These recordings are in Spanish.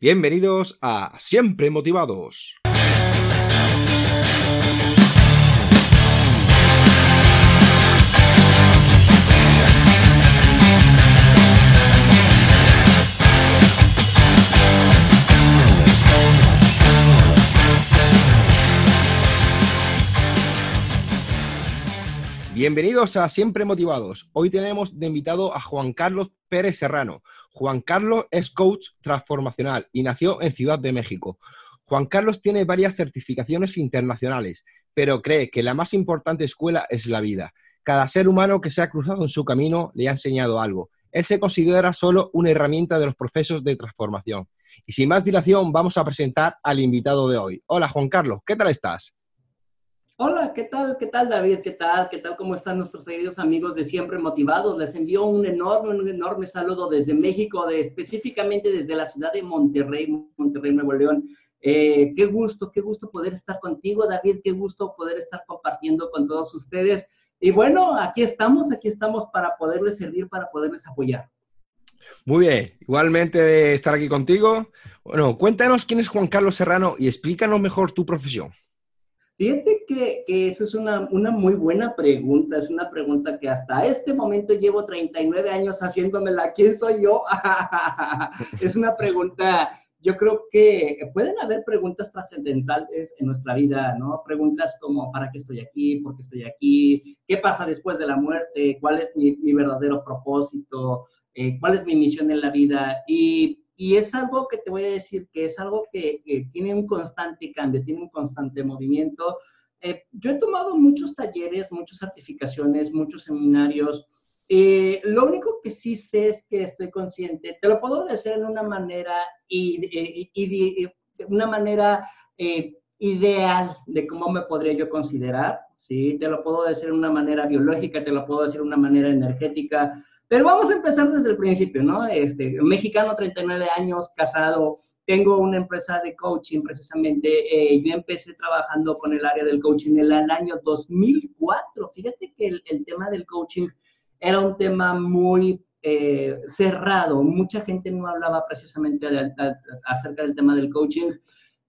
Bienvenidos a Siempre Motivados. Bienvenidos a Siempre Motivados. Hoy tenemos de invitado a Juan Carlos Pérez Serrano. Juan Carlos es coach transformacional y nació en Ciudad de México. Juan Carlos tiene varias certificaciones internacionales, pero cree que la más importante escuela es la vida. Cada ser humano que se ha cruzado en su camino le ha enseñado algo. Él se considera solo una herramienta de los procesos de transformación. Y sin más dilación, vamos a presentar al invitado de hoy. Hola Juan Carlos, ¿qué tal estás? Hola, ¿qué tal? ¿Qué tal David? ¿Qué tal? ¿Qué tal? ¿Cómo están nuestros queridos amigos de Siempre Motivados? Les envío un enorme, un enorme saludo desde México, de, específicamente desde la ciudad de Monterrey, Monterrey, Nuevo León. Eh, qué gusto, qué gusto poder estar contigo, David, qué gusto poder estar compartiendo con todos ustedes. Y bueno, aquí estamos, aquí estamos para poderles servir, para poderles apoyar. Muy bien, igualmente de estar aquí contigo. Bueno, cuéntanos quién es Juan Carlos Serrano y explícanos mejor tu profesión. Fíjate que, que eso es una, una, muy buena pregunta, es una pregunta que hasta este momento llevo 39 años haciéndomela. ¿Quién soy yo? es una pregunta, yo creo que pueden haber preguntas trascendentales en nuestra vida, ¿no? Preguntas como, ¿para qué estoy aquí? ¿Por qué estoy aquí? ¿Qué pasa después de la muerte? ¿Cuál es mi, verdadero propósito? Eh, ¿Cuál es mi misión en la vida? Y y es algo que te voy a decir que es algo que, tiene un constante cambio, tiene un constante movimiento. Eh, yo he tomado muchos talleres, muchas certificaciones, muchos seminarios. Eh, lo único que sí sé es que estoy consciente, te lo puedo decir en una manera, y, y, una manera eh, ideal de cómo me podría yo considerar, ¿sí? Te lo puedo decir de una manera biológica, te lo puedo decir de una manera energética, pero vamos a empezar desde el principio, ¿no? Este, mexicano, 39 años, casado, tengo una empresa de coaching precisamente. Eh, yo empecé trabajando con el área del coaching en el año 2004. Fíjate que el, tema del coaching era un tema muy eh, cerrado. Mucha gente no hablaba precisamente acerca del tema del coaching.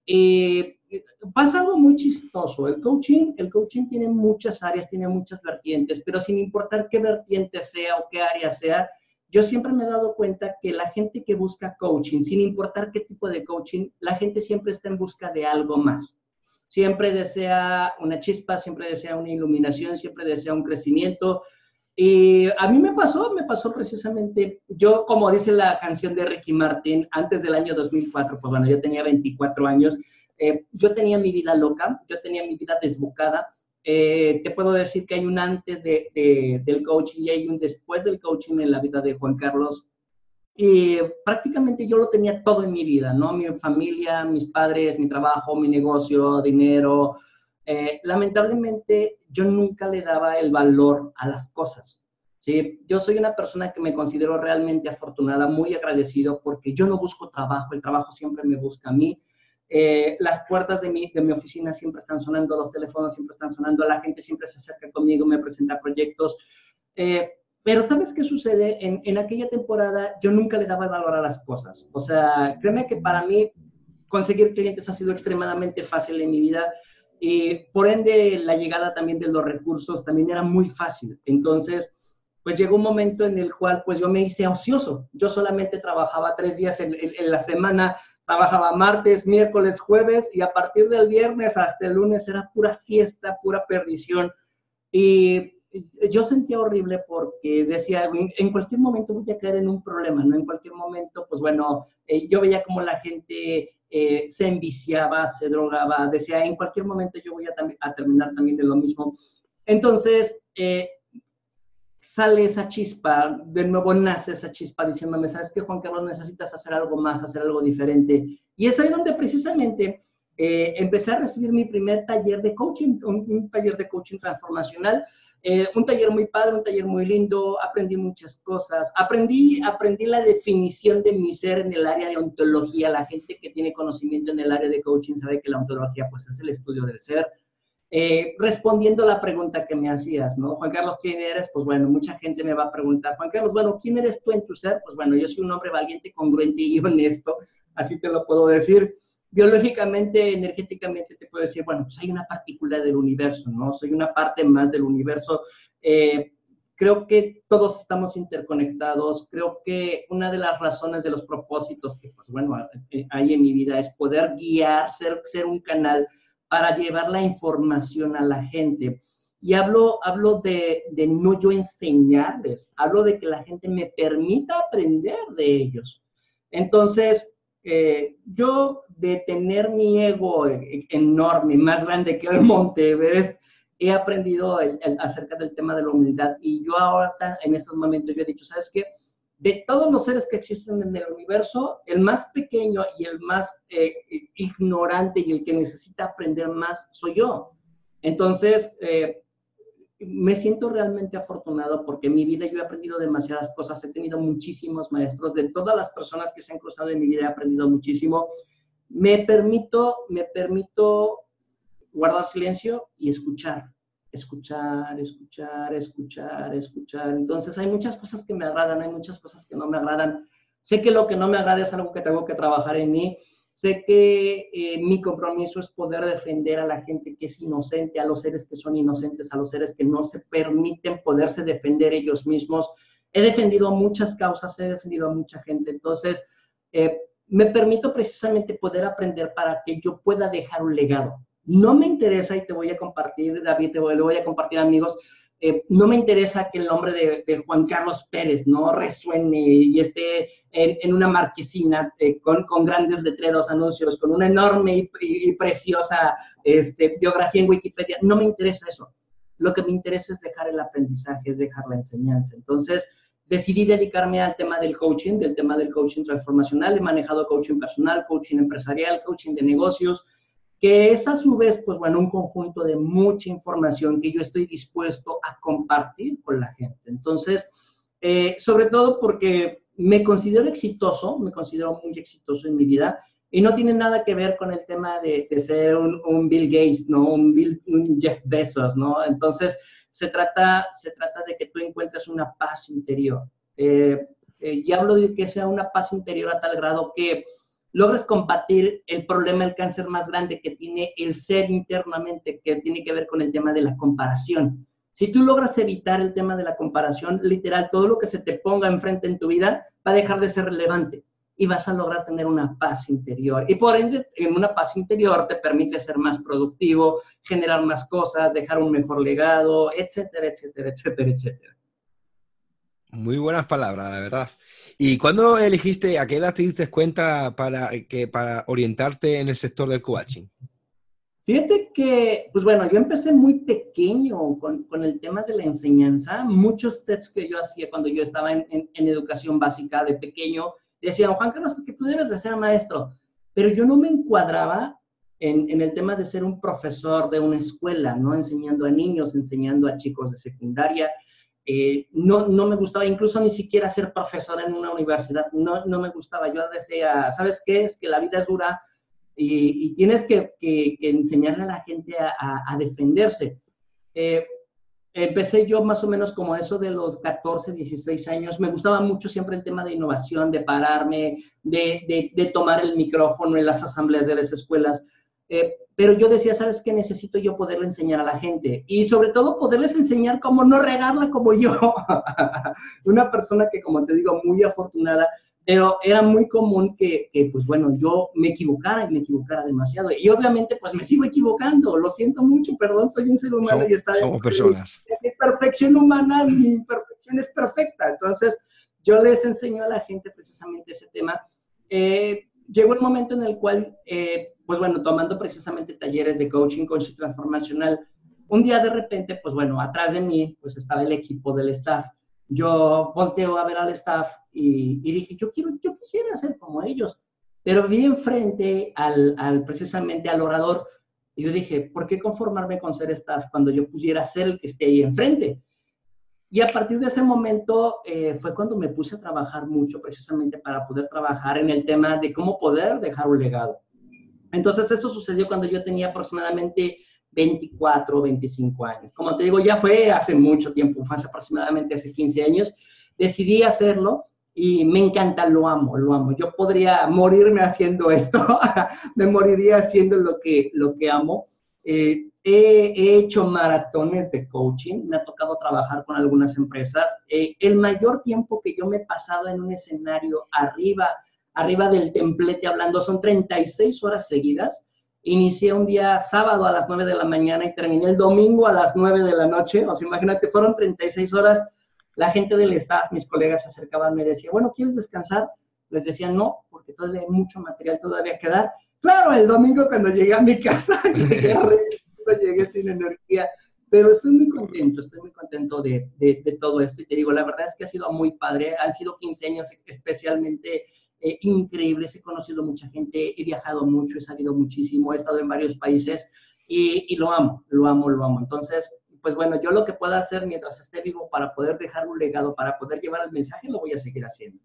Y pasa algo muy chistoso. El coaching, el coaching tiene muchas áreas, tiene muchas vertientes, pero sin importar qué vertiente sea o qué área sea, yo siempre me he dado cuenta que la gente que busca coaching, sin importar qué tipo de coaching, la gente siempre está en busca de algo más. Siempre desea una chispa, siempre desea una iluminación, siempre desea un crecimiento. Y a mí me pasó, me pasó precisamente, yo como dice la canción de Ricky Martin, antes del año 2004, pues bueno, yo tenía 24 años, eh, yo tenía mi vida loca, yo tenía mi vida desbocada. Eh, te puedo decir que hay un antes de, del coaching y hay un después del coaching en la vida de Juan Carlos. Y prácticamente yo lo tenía todo en mi vida, ¿no? Mi familia, mis padres, mi trabajo, mi negocio, dinero. Eh, lamentablemente yo nunca le daba el valor a las cosas. ¿sí? Yo soy una persona que me considero realmente afortunada, muy agradecido porque yo no busco trabajo, el trabajo siempre me busca a mí. Eh, las puertas de mi, de mi oficina siempre están sonando, los teléfonos siempre están sonando, la gente siempre se acerca conmigo, me presenta proyectos. Eh, pero ¿sabes qué sucede? En, en, aquella temporada yo nunca le daba valor a las cosas. O sea, créeme que para mí conseguir clientes ha sido extremadamente fácil en mi vida y por ende la llegada también de los recursos también era muy fácil. Entonces, pues llegó un momento en el cual pues yo me hice ocioso. Yo solamente trabajaba tres días en, la semana, Trabajaba martes, miércoles, jueves y a partir del viernes hasta el lunes era pura fiesta, pura perdición. Y yo sentía horrible porque decía, en cualquier momento voy a caer en un problema, ¿no? En cualquier momento, pues bueno, eh, yo veía como la gente eh, se enviciaba, se drogaba, decía, en cualquier momento yo voy a, terminar también de lo mismo. Entonces, eh, sale esa chispa, de nuevo nace esa chispa diciéndome, ¿sabes qué, Juan Carlos? Necesitas hacer algo más, hacer algo diferente. Y es ahí donde precisamente eh, empecé a recibir mi primer taller de coaching, un, taller de coaching transformacional. Eh, un taller muy padre, un taller muy lindo, aprendí muchas cosas, aprendí, aprendí la definición de mi ser en el área de ontología, la gente que tiene conocimiento en el área de coaching sabe que la ontología pues es el estudio del ser, Eh, respondiendo a la pregunta que me hacías, ¿no? Juan Carlos, ¿quién eres? Pues bueno, mucha gente me va a preguntar, Juan Carlos, bueno, ¿quién eres tú en tu ser? Pues bueno, yo soy un hombre valiente, congruente y honesto, así te lo puedo decir. Biológicamente, energéticamente, te puedo decir, bueno, pues hay una partícula del universo, ¿no? Soy una parte más del universo. Eh, creo que todos estamos interconectados. Creo que una de las razones de los propósitos que, pues bueno, eh, hay en mi vida es poder guiar, ser, ser un canal para llevar la información a la gente. Y hablo, hablo de, no yo enseñarles, hablo de que la gente me permita aprender de ellos. Entonces, eh, yo de tener mi ego enorme, más grande que el Monte he aprendido acerca del tema de la humildad y yo ahora en estos momentos yo he dicho, ¿sabes qué? De todos los seres que existen en el universo, el más pequeño y el más eh, ignorante y el que necesita aprender más soy yo. Entonces, eh, me siento realmente afortunado porque en mi vida yo he aprendido demasiadas cosas, he tenido muchísimos maestros, de todas las personas que se han cruzado en mi vida he aprendido muchísimo. Me permito, me permito guardar silencio y escuchar escuchar, escuchar, escuchar, escuchar. Entonces hay muchas cosas que me agradan, hay muchas cosas que no me agradan. Sé que lo que no me agrada es algo que tengo que trabajar en mí. Sé que eh, mi compromiso es poder defender a la gente que es inocente, a los seres que son inocentes, a los seres que no se permiten poderse defender ellos mismos. He defendido muchas causas, he defendido a mucha gente. Entonces, eh, me permito precisamente poder aprender para que yo pueda dejar un legado. No me interesa, y te voy a compartir, David, te voy, voy a compartir, amigos, eh, no me interesa que el nombre de, Juan Carlos Pérez no resuene y esté en, una marquesina eh, con, grandes letreros, anuncios, con una enorme y, preciosa este, biografía en Wikipedia. No me interesa eso. Lo que me interesa es dejar el aprendizaje, es dejar la enseñanza. Entonces, decidí dedicarme al tema del coaching, del tema del coaching transformacional. He manejado coaching personal, coaching empresarial, coaching de negocios, que es a su vez, pues bueno, un conjunto de mucha información que yo estoy dispuesto a compartir con la gente. Entonces, eh, sobre todo porque me considero exitoso, me considero muy exitoso en mi vida y no tiene nada que ver con el tema de, ser un, Bill Gates, ¿no? Un, Jeff Bezos, ¿no? Entonces, se trata, se trata de que tú encuentres una paz interior. Eh, eh, y hablo de que sea una paz interior a tal grado que logres combatir el problema del cáncer más grande que tiene el ser internamente, que tiene que ver con el tema de la comparación. Si tú logras evitar el tema de la comparación, literal, todo lo que se te ponga enfrente en tu vida va a dejar de ser relevante y vas a lograr tener una paz interior. Y por ende, en una paz interior te permite ser más productivo, generar más cosas, dejar un mejor legado, etcétera, etcétera, etcétera, etcétera. Muy buenas palabras, la verdad. ¿Y cuándo elegiste, a qué edad te diste cuenta para, que, para orientarte en el sector del coaching? Fíjate que, pues bueno, yo empecé muy pequeño con, con, el tema de la enseñanza. Muchos tests que yo hacía cuando yo estaba en, en, educación básica de pequeño, decían, Juan Carlos, es que tú debes de ser maestro. Pero yo no me encuadraba en, en, el tema de ser un profesor de una escuela, ¿no? Enseñando a niños, enseñando a chicos de secundaria. Eh, no, no me gustaba incluso ni siquiera ser profesor en una universidad, no, no me gustaba. Yo decía, ¿sabes qué? Es que la vida es dura y, tienes que, enseñarle a la gente a, defenderse. Eh, empecé yo más o menos como eso de los 14, 16 años. Me gustaba mucho siempre el tema de innovación, de pararme, de, de, de tomar el micrófono en las asambleas de las escuelas. Eh, pero yo decía, ¿sabes qué? Necesito yo poderle enseñar a la gente y sobre todo poderles enseñar cómo no regarla como yo. Una persona que, como te digo, muy afortunada, pero era muy común que, que, pues bueno, yo me equivocara y me equivocara demasiado. Y obviamente, pues me sigo equivocando, lo siento mucho, perdón, soy un ser humano y está... Somos personas. Mi perfección humana, mi perfección es perfecta. Entonces, yo les enseño a la gente precisamente ese tema. Eh, llegó el momento en el cual, eh, pues bueno, tomando precisamente talleres de coaching, coaching transformacional, un día de repente, pues bueno, atrás de mí, pues estaba el equipo del staff. Yo volteo a ver al staff y, dije, yo quiero, yo quisiera ser como ellos, pero vi enfrente al, al, precisamente al orador y yo dije, ¿por qué conformarme con ser staff cuando yo pudiera ser el que esté ahí enfrente? Y a partir de ese momento eh, fue cuando me puse a trabajar mucho precisamente para poder trabajar en el tema de cómo poder dejar un legado. Entonces eso sucedió cuando yo tenía aproximadamente 24 o 25 años. Como te digo, ya fue hace mucho tiempo, fue hace aproximadamente hace 15 años. Decidí hacerlo y me encanta, lo amo, lo amo. Yo podría morirme haciendo esto, me moriría haciendo lo que, lo que amo. Eh, he, hecho maratones de coaching, me ha tocado trabajar con algunas empresas. Eh, el mayor tiempo que yo me he pasado en un escenario arriba, arriba del templete hablando son 36 horas seguidas. Inicié un día sábado a las 9 de la mañana y terminé el domingo a las 9 de la noche. O sea, imagínate, fueron 36 horas. La gente del staff, mis colegas se acercaban, me decían, bueno, ¿quieres descansar? Les decía, no, porque todavía hay mucho material todavía que dar. Claro, el domingo cuando llegué a mi casa, llegué sin energía, pero estoy muy contento, estoy muy contento de, de, todo esto y te digo, la verdad es que ha sido muy padre, han sido 15 años especialmente eh, increíbles, he conocido mucha gente, he viajado mucho, he salido muchísimo, he estado en varios países y, y lo amo, lo amo, lo amo. Entonces, pues bueno, yo lo que pueda hacer mientras esté vivo para poder dejar un legado, para poder llevar el mensaje, lo voy a seguir haciendo.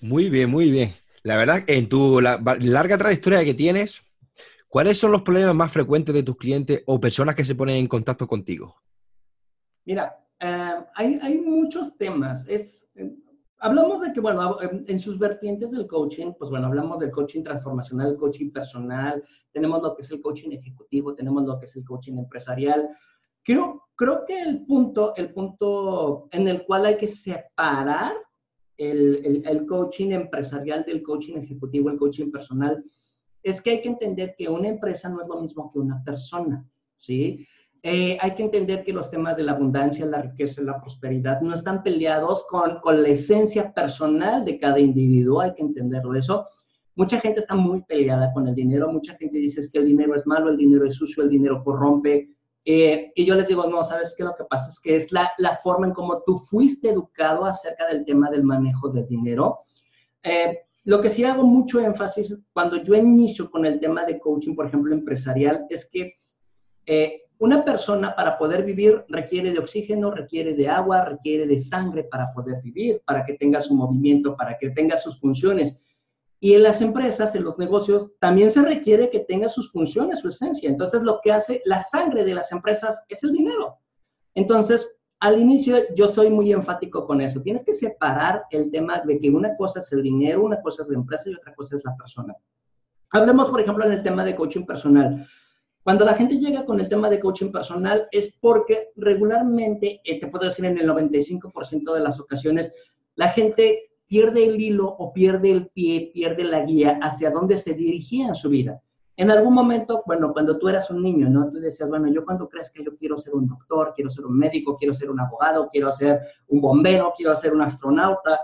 Muy bien, muy bien. La verdad, en tu larga trayectoria que tienes, ¿cuáles son los problemas más frecuentes de tus clientes o personas que se ponen en contacto contigo? Mira, eh, hay, muchos temas. Es, eh, hablamos de que, bueno, en, sus vertientes del coaching, pues bueno, hablamos del coaching transformacional, el coaching personal, tenemos lo que es el coaching ejecutivo, tenemos lo que es el coaching empresarial. Creo, creo que el punto, el punto en el cual hay que separar el, coaching empresarial del coaching ejecutivo, el coaching personal, es que hay que entender que una empresa no es lo mismo que una persona, ¿sí? Eh, hay que entender que los temas de la abundancia, la riqueza la prosperidad no están peleados con, con la esencia personal de cada individuo, hay que entenderlo eso. Mucha gente está muy peleada con el dinero, mucha gente dice que el dinero es malo, el dinero es sucio, el dinero corrompe, eh, y yo les digo, no, ¿sabes qué? Lo que pasa es que es la, la, forma en cómo tú fuiste educado acerca del tema del manejo del dinero. Eh, lo que sí hago mucho énfasis cuando yo inicio con el tema de coaching, por ejemplo, empresarial, es que eh, una persona para poder vivir requiere de oxígeno, requiere de agua, requiere de sangre para poder vivir, para que tenga su movimiento, para que tenga sus funciones. Y en las empresas, en los negocios, también se requiere que tenga sus funciones, su esencia. Entonces, lo que hace la sangre de las empresas es el dinero. Entonces, al inicio yo soy muy enfático con eso. Tienes que separar el tema de que una cosa es el dinero, una cosa es la empresa y otra cosa es la persona. Hablemos, por ejemplo, en el tema de coaching personal. Cuando la gente llega con el tema de coaching personal es porque regularmente, eh, te puedo decir en el 95% de las ocasiones, la gente pierde el hilo o pierde el pie, pierde la guía hacia dónde se dirigía en su vida. En algún momento, bueno, cuando tú eras un niño, ¿no? Tú decías, bueno, yo cuando crees que yo quiero ser un doctor, quiero ser un médico, quiero ser un abogado, quiero ser un bombero, quiero ser un astronauta,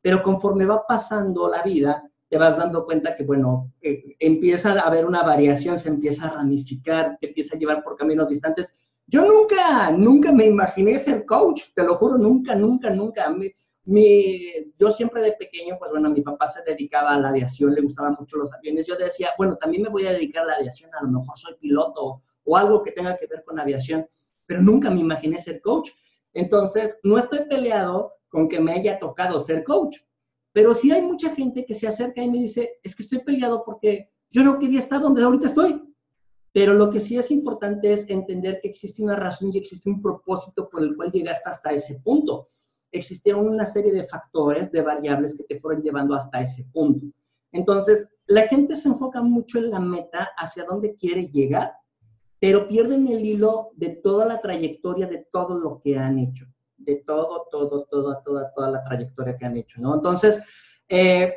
pero conforme va pasando la vida, te vas dando cuenta que, bueno, eh, empieza a haber una variación, se empieza a ramificar, te empieza a llevar por caminos distantes. Yo nunca, nunca me imaginé ser coach, te lo juro, nunca, nunca, nunca. Me, yo siempre de pequeño, pues bueno, mi papá se dedicaba a la aviación, le gustaban mucho los aviones. Yo decía, bueno, también me voy a dedicar a la aviación, a lo mejor soy piloto o algo que tenga que ver con aviación, pero nunca me imaginé ser coach. Entonces, no estoy peleado con que me haya tocado ser coach, pero sí hay mucha gente que se acerca y me dice, es que estoy peleado porque yo no quería estar donde ahorita estoy. Pero lo que sí es importante es entender que existe una razón y existe un propósito por el cual llegaste hasta ese punto existieron una serie de factores, de variables que te fueron llevando hasta ese punto. Entonces, la gente se enfoca mucho en la meta, hacia dónde quiere llegar, pero pierden el hilo de toda la trayectoria, de todo lo que han hecho, de todo, todo, toda, toda, toda la trayectoria que han hecho, ¿no? Entonces, eh,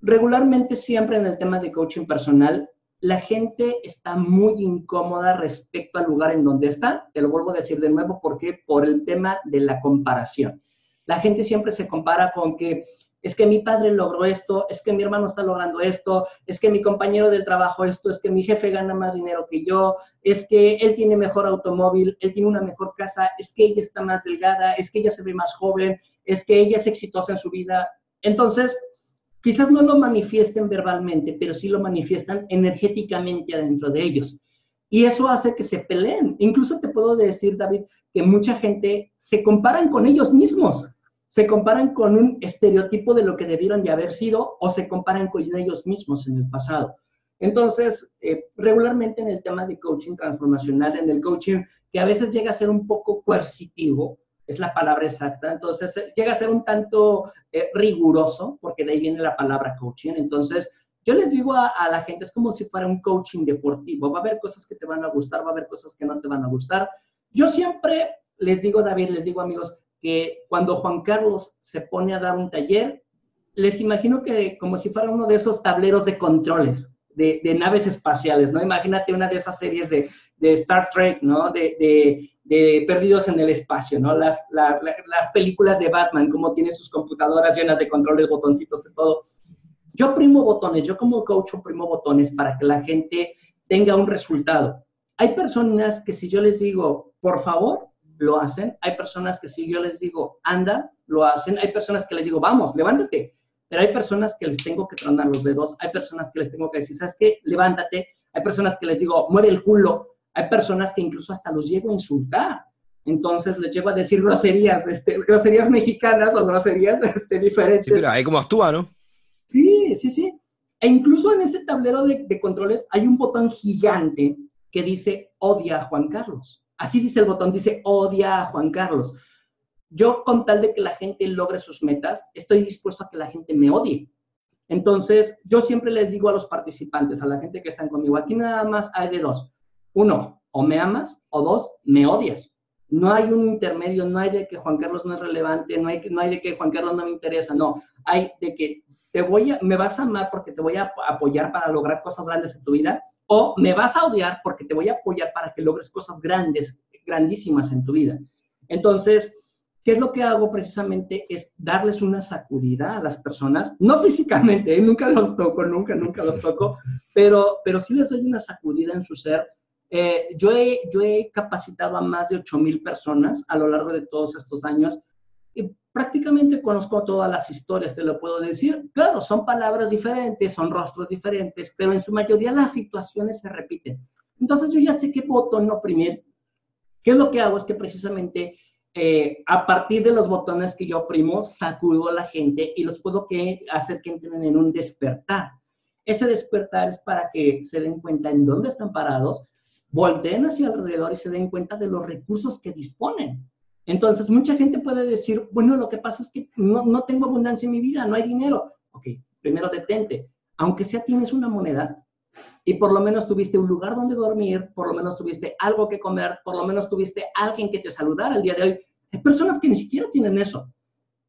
regularmente siempre en el tema de coaching personal, la gente está muy incómoda respecto al lugar en donde está. Te lo vuelvo a decir de nuevo, porque Por el tema de la comparación. La gente siempre se compara con que es que mi padre logró esto, es que mi hermano está logrando esto, es que mi compañero del trabajo esto, es que mi jefe gana más dinero que yo, es que él tiene mejor automóvil, él tiene una mejor casa, es que ella está más delgada, es que ella se ve más joven, es que ella es exitosa en su vida. Entonces, quizás no lo manifiesten verbalmente, pero sí lo manifiestan energéticamente adentro de ellos. Y eso hace que se peleen. Incluso te puedo decir, David, que mucha gente se comparan con ellos mismos se comparan con un estereotipo de lo que debieron de haber sido o se comparan con ellos mismos en el pasado. Entonces, eh, regularmente en el tema de coaching transformacional, en el coaching que a veces llega a ser un poco coercitivo, es la palabra exacta, entonces eh, llega a ser un tanto eh, riguroso, porque de ahí viene la palabra coaching. Entonces, yo les digo a, a, la gente, es como si fuera un coaching deportivo, va a haber cosas que te van a gustar, va a haber cosas que no te van a gustar. Yo siempre les digo, David, les digo amigos, que cuando Juan Carlos se pone a dar un taller, les imagino que como si fuera uno de esos tableros de controles de, de naves espaciales, ¿no? Imagínate una de esas series de, de Star Trek, ¿no? De, de, Perdidos en el Espacio, ¿no? Las, las películas de Batman, como tiene sus computadoras llenas de controles, botoncitos y todo. Yo primo botones, yo como coach primo botones para que la gente tenga un resultado. Hay personas que si yo les digo, por favor, lo hacen. Hay personas que si yo les digo, anda, lo hacen. Hay personas que les digo, vamos, levántate. Pero hay personas que les tengo que tronar los dedos. Hay personas que les tengo que decir, ¿sabes qué? Levántate. Hay personas que les digo, mueve el culo. Hay personas que incluso hasta los llego a insultar. Entonces les llevo a decir groserías, este, groserías mexicanas o groserías este, diferentes. Sí, pero ahí como actúa, ¿no? Sí, sí, sí. E incluso en ese tablero de, de controles hay un botón gigante que dice odia a Juan Carlos. Así dice el botón, dice odia a Juan Carlos. Yo con tal de que la gente logre sus metas, estoy dispuesto a que la gente me odie. Entonces, yo siempre les digo a los participantes, a la gente que están conmigo, aquí nada más hay de dos. Uno, o me amas, o dos, me odias. No hay un intermedio, no hay de que Juan Carlos no es relevante, no hay, no hay de que Juan Carlos no me interesa, no. Hay de que te voy a, me vas a amar porque te voy a apoyar para lograr cosas grandes en tu vida, o me vas a odiar porque te voy a apoyar para que logres cosas grandes, grandísimas en tu vida. Entonces, ¿qué es lo que hago precisamente? Es darles una sacudida a las personas, no físicamente, ¿eh? nunca los toco, nunca, nunca los toco, pero, pero sí les doy una sacudida en su ser. Eh, yo, he, yo he capacitado a más de 8 mil personas a lo largo de todos estos años prácticamente conozco todas las historias, te lo puedo decir. Claro, son palabras diferentes, son rostros diferentes, pero en su mayoría las situaciones se repiten. Entonces yo ya sé qué botón oprimir. ¿Qué es lo que hago? Es que precisamente eh, a partir de los botones que yo oprimo, sacudo a la gente y los puedo que, hacer que entren en un despertar. Ese despertar es para que se den cuenta en dónde están parados, volteen hacia alrededor y se den cuenta de los recursos que disponen. Entonces, mucha gente puede decir, bueno, lo que pasa es que no, no tengo abundancia en mi vida, no hay dinero. Ok, primero detente. Aunque sea tienes una moneda y por lo menos tuviste un lugar donde dormir, por lo menos tuviste algo que comer, por lo menos tuviste alguien que te saludara el día de hoy. Hay personas que ni siquiera tienen eso.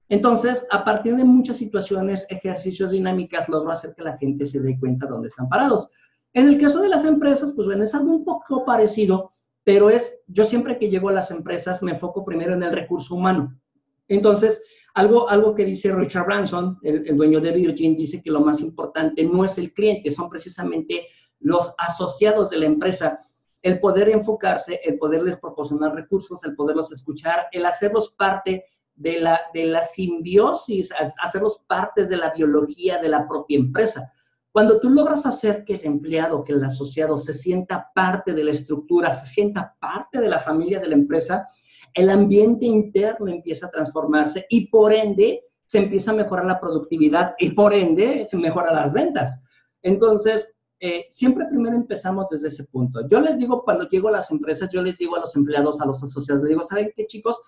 Entonces, a partir de muchas situaciones, ejercicios, dinámicas, logro hacer que la gente se dé cuenta dónde están parados. En el caso de las empresas, pues bueno, es algo un poco parecido, pero es, yo siempre que llego a las empresas me enfoco primero en el recurso humano. Entonces, algo, algo que dice Richard Branson, el, dueño de Virgin, dice que lo más importante no es el cliente, son precisamente los asociados de la empresa. El poder enfocarse, el poderles proporcionar recursos, el poderlos escuchar, el hacerlos parte de la, de la simbiosis, hacerlos partes de la biología de la propia empresa. Cuando tú logras hacer que el empleado, que el asociado se sienta parte de la estructura, se sienta parte de la familia de la empresa, el ambiente interno empieza a transformarse y por ende se empieza a mejorar la productividad y por ende se mejoran las ventas. Entonces, eh, siempre primero empezamos desde ese punto. Yo les digo, cuando llego a las empresas, yo les digo a los empleados, a los asociados, les digo, ¿saben qué chicos?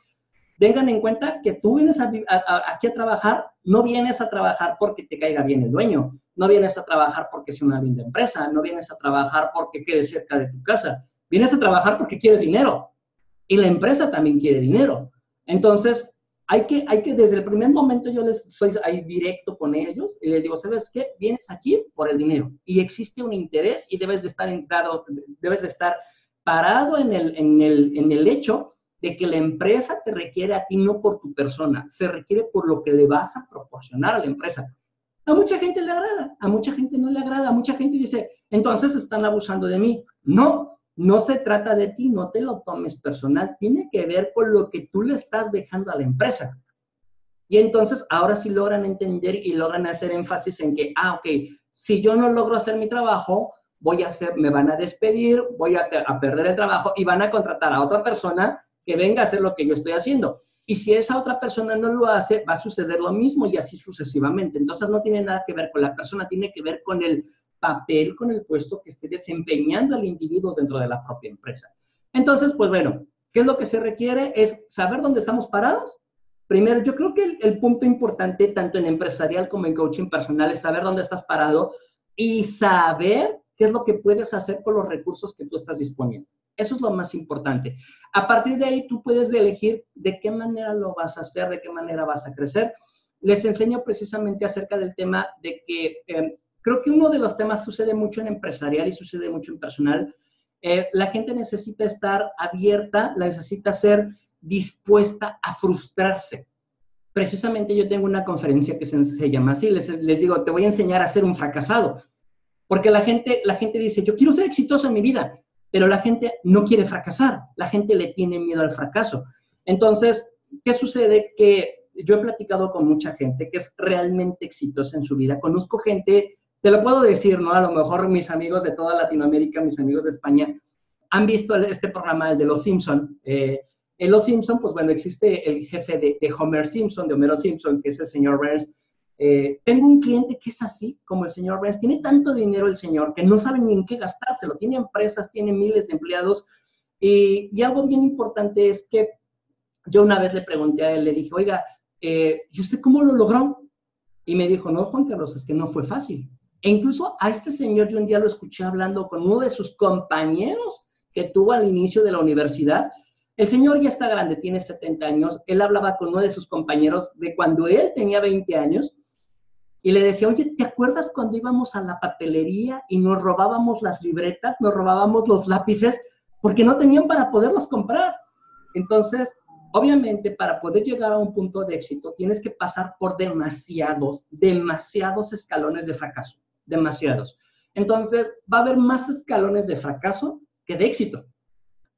Tengan en cuenta que tú vienes aquí a trabajar, no vienes a trabajar porque te caiga bien el dueño, no vienes a trabajar porque sea una linda empresa, no vienes a trabajar porque quedes cerca de tu casa, vienes a trabajar porque quieres dinero y la empresa también quiere dinero. Entonces, hay que, hay que desde el primer momento yo les soy ahí directo con ellos y les digo, ¿sabes qué? Vienes aquí por el dinero y existe un interés y debes de estar entrado, debes de estar parado en el, en el, en el hecho de que la empresa te requiere a ti no por tu persona, se requiere por lo que le vas a proporcionar a la empresa. A mucha gente le agrada, a mucha gente no le agrada, a mucha gente dice, entonces están abusando de mí. No, no se trata de ti, no te lo tomes personal, tiene que ver con lo que tú le estás dejando a la empresa. Y entonces ahora sí logran entender y logran hacer énfasis en que, ah, ok, si yo no logro hacer mi trabajo, voy a hacer, me van a despedir, voy a, a perder el trabajo y van a contratar a otra persona que venga a hacer lo que yo estoy haciendo. Y si esa otra persona no lo hace, va a suceder lo mismo y así sucesivamente. Entonces no tiene nada que ver con la persona, tiene que ver con el papel, con el puesto que esté desempeñando el individuo dentro de la propia empresa. Entonces, pues bueno, ¿qué es lo que se requiere? Es saber dónde estamos parados. Primero, yo creo que el, el punto importante, tanto en empresarial como en coaching personal, es saber dónde estás parado y saber qué es lo que puedes hacer con los recursos que tú estás disponiendo. Eso es lo más importante. A partir de ahí, tú puedes elegir de qué manera lo vas a hacer, de qué manera vas a crecer. Les enseño precisamente acerca del tema de que em, creo que uno de los temas sucede mucho en empresarial y sucede mucho en personal. Eh, la gente necesita estar abierta, necesita ser dispuesta a frustrarse. Precisamente yo tengo una conferencia que se, se llama así, les, les, digo, te voy a enseñar a ser un fracasado, porque la gente, la gente dice, yo quiero ser exitoso en mi vida, pero la gente no quiere fracasar, la gente le tiene miedo al fracaso. Entonces, ¿qué sucede? Que yo he platicado con mucha gente que es realmente exitosa en su vida. Conozco gente, te lo puedo decir, ¿no? A lo mejor mis amigos de toda Latinoamérica, mis amigos de España, han visto este programa, el de Los Simpson. Eh, en Los Simpson, pues bueno, existe el jefe de, de, Homer Simpson, de Homero Simpson, que es el señor Burns, eh, tengo un cliente que es así, como el señor Burns, tiene tanto dinero el señor que no sabe ni en qué gastárselo, tiene empresas, tiene miles de empleados. Y, algo bien importante es que yo una vez le pregunté a él, le dije, oiga, eh, ¿y usted cómo lo logró? Y me dijo, no, Juan Carlos, es que no fue fácil. E incluso a este señor yo un día lo escuché hablando con uno de sus compañeros que tuvo al inicio de la universidad. El señor ya está grande, tiene 70 años. Él hablaba con uno de sus compañeros de cuando él tenía 20 años y le decía, oye, ¿te acuerdas cuando íbamos a la papelería y nos robábamos las libretas, nos robábamos los lápices porque no tenían para poderlos comprar? Entonces, obviamente, para poder llegar a un punto de éxito, tienes que pasar por demasiados, demasiados escalones de fracaso, demasiados. Entonces, va a haber más escalones de fracaso que de éxito.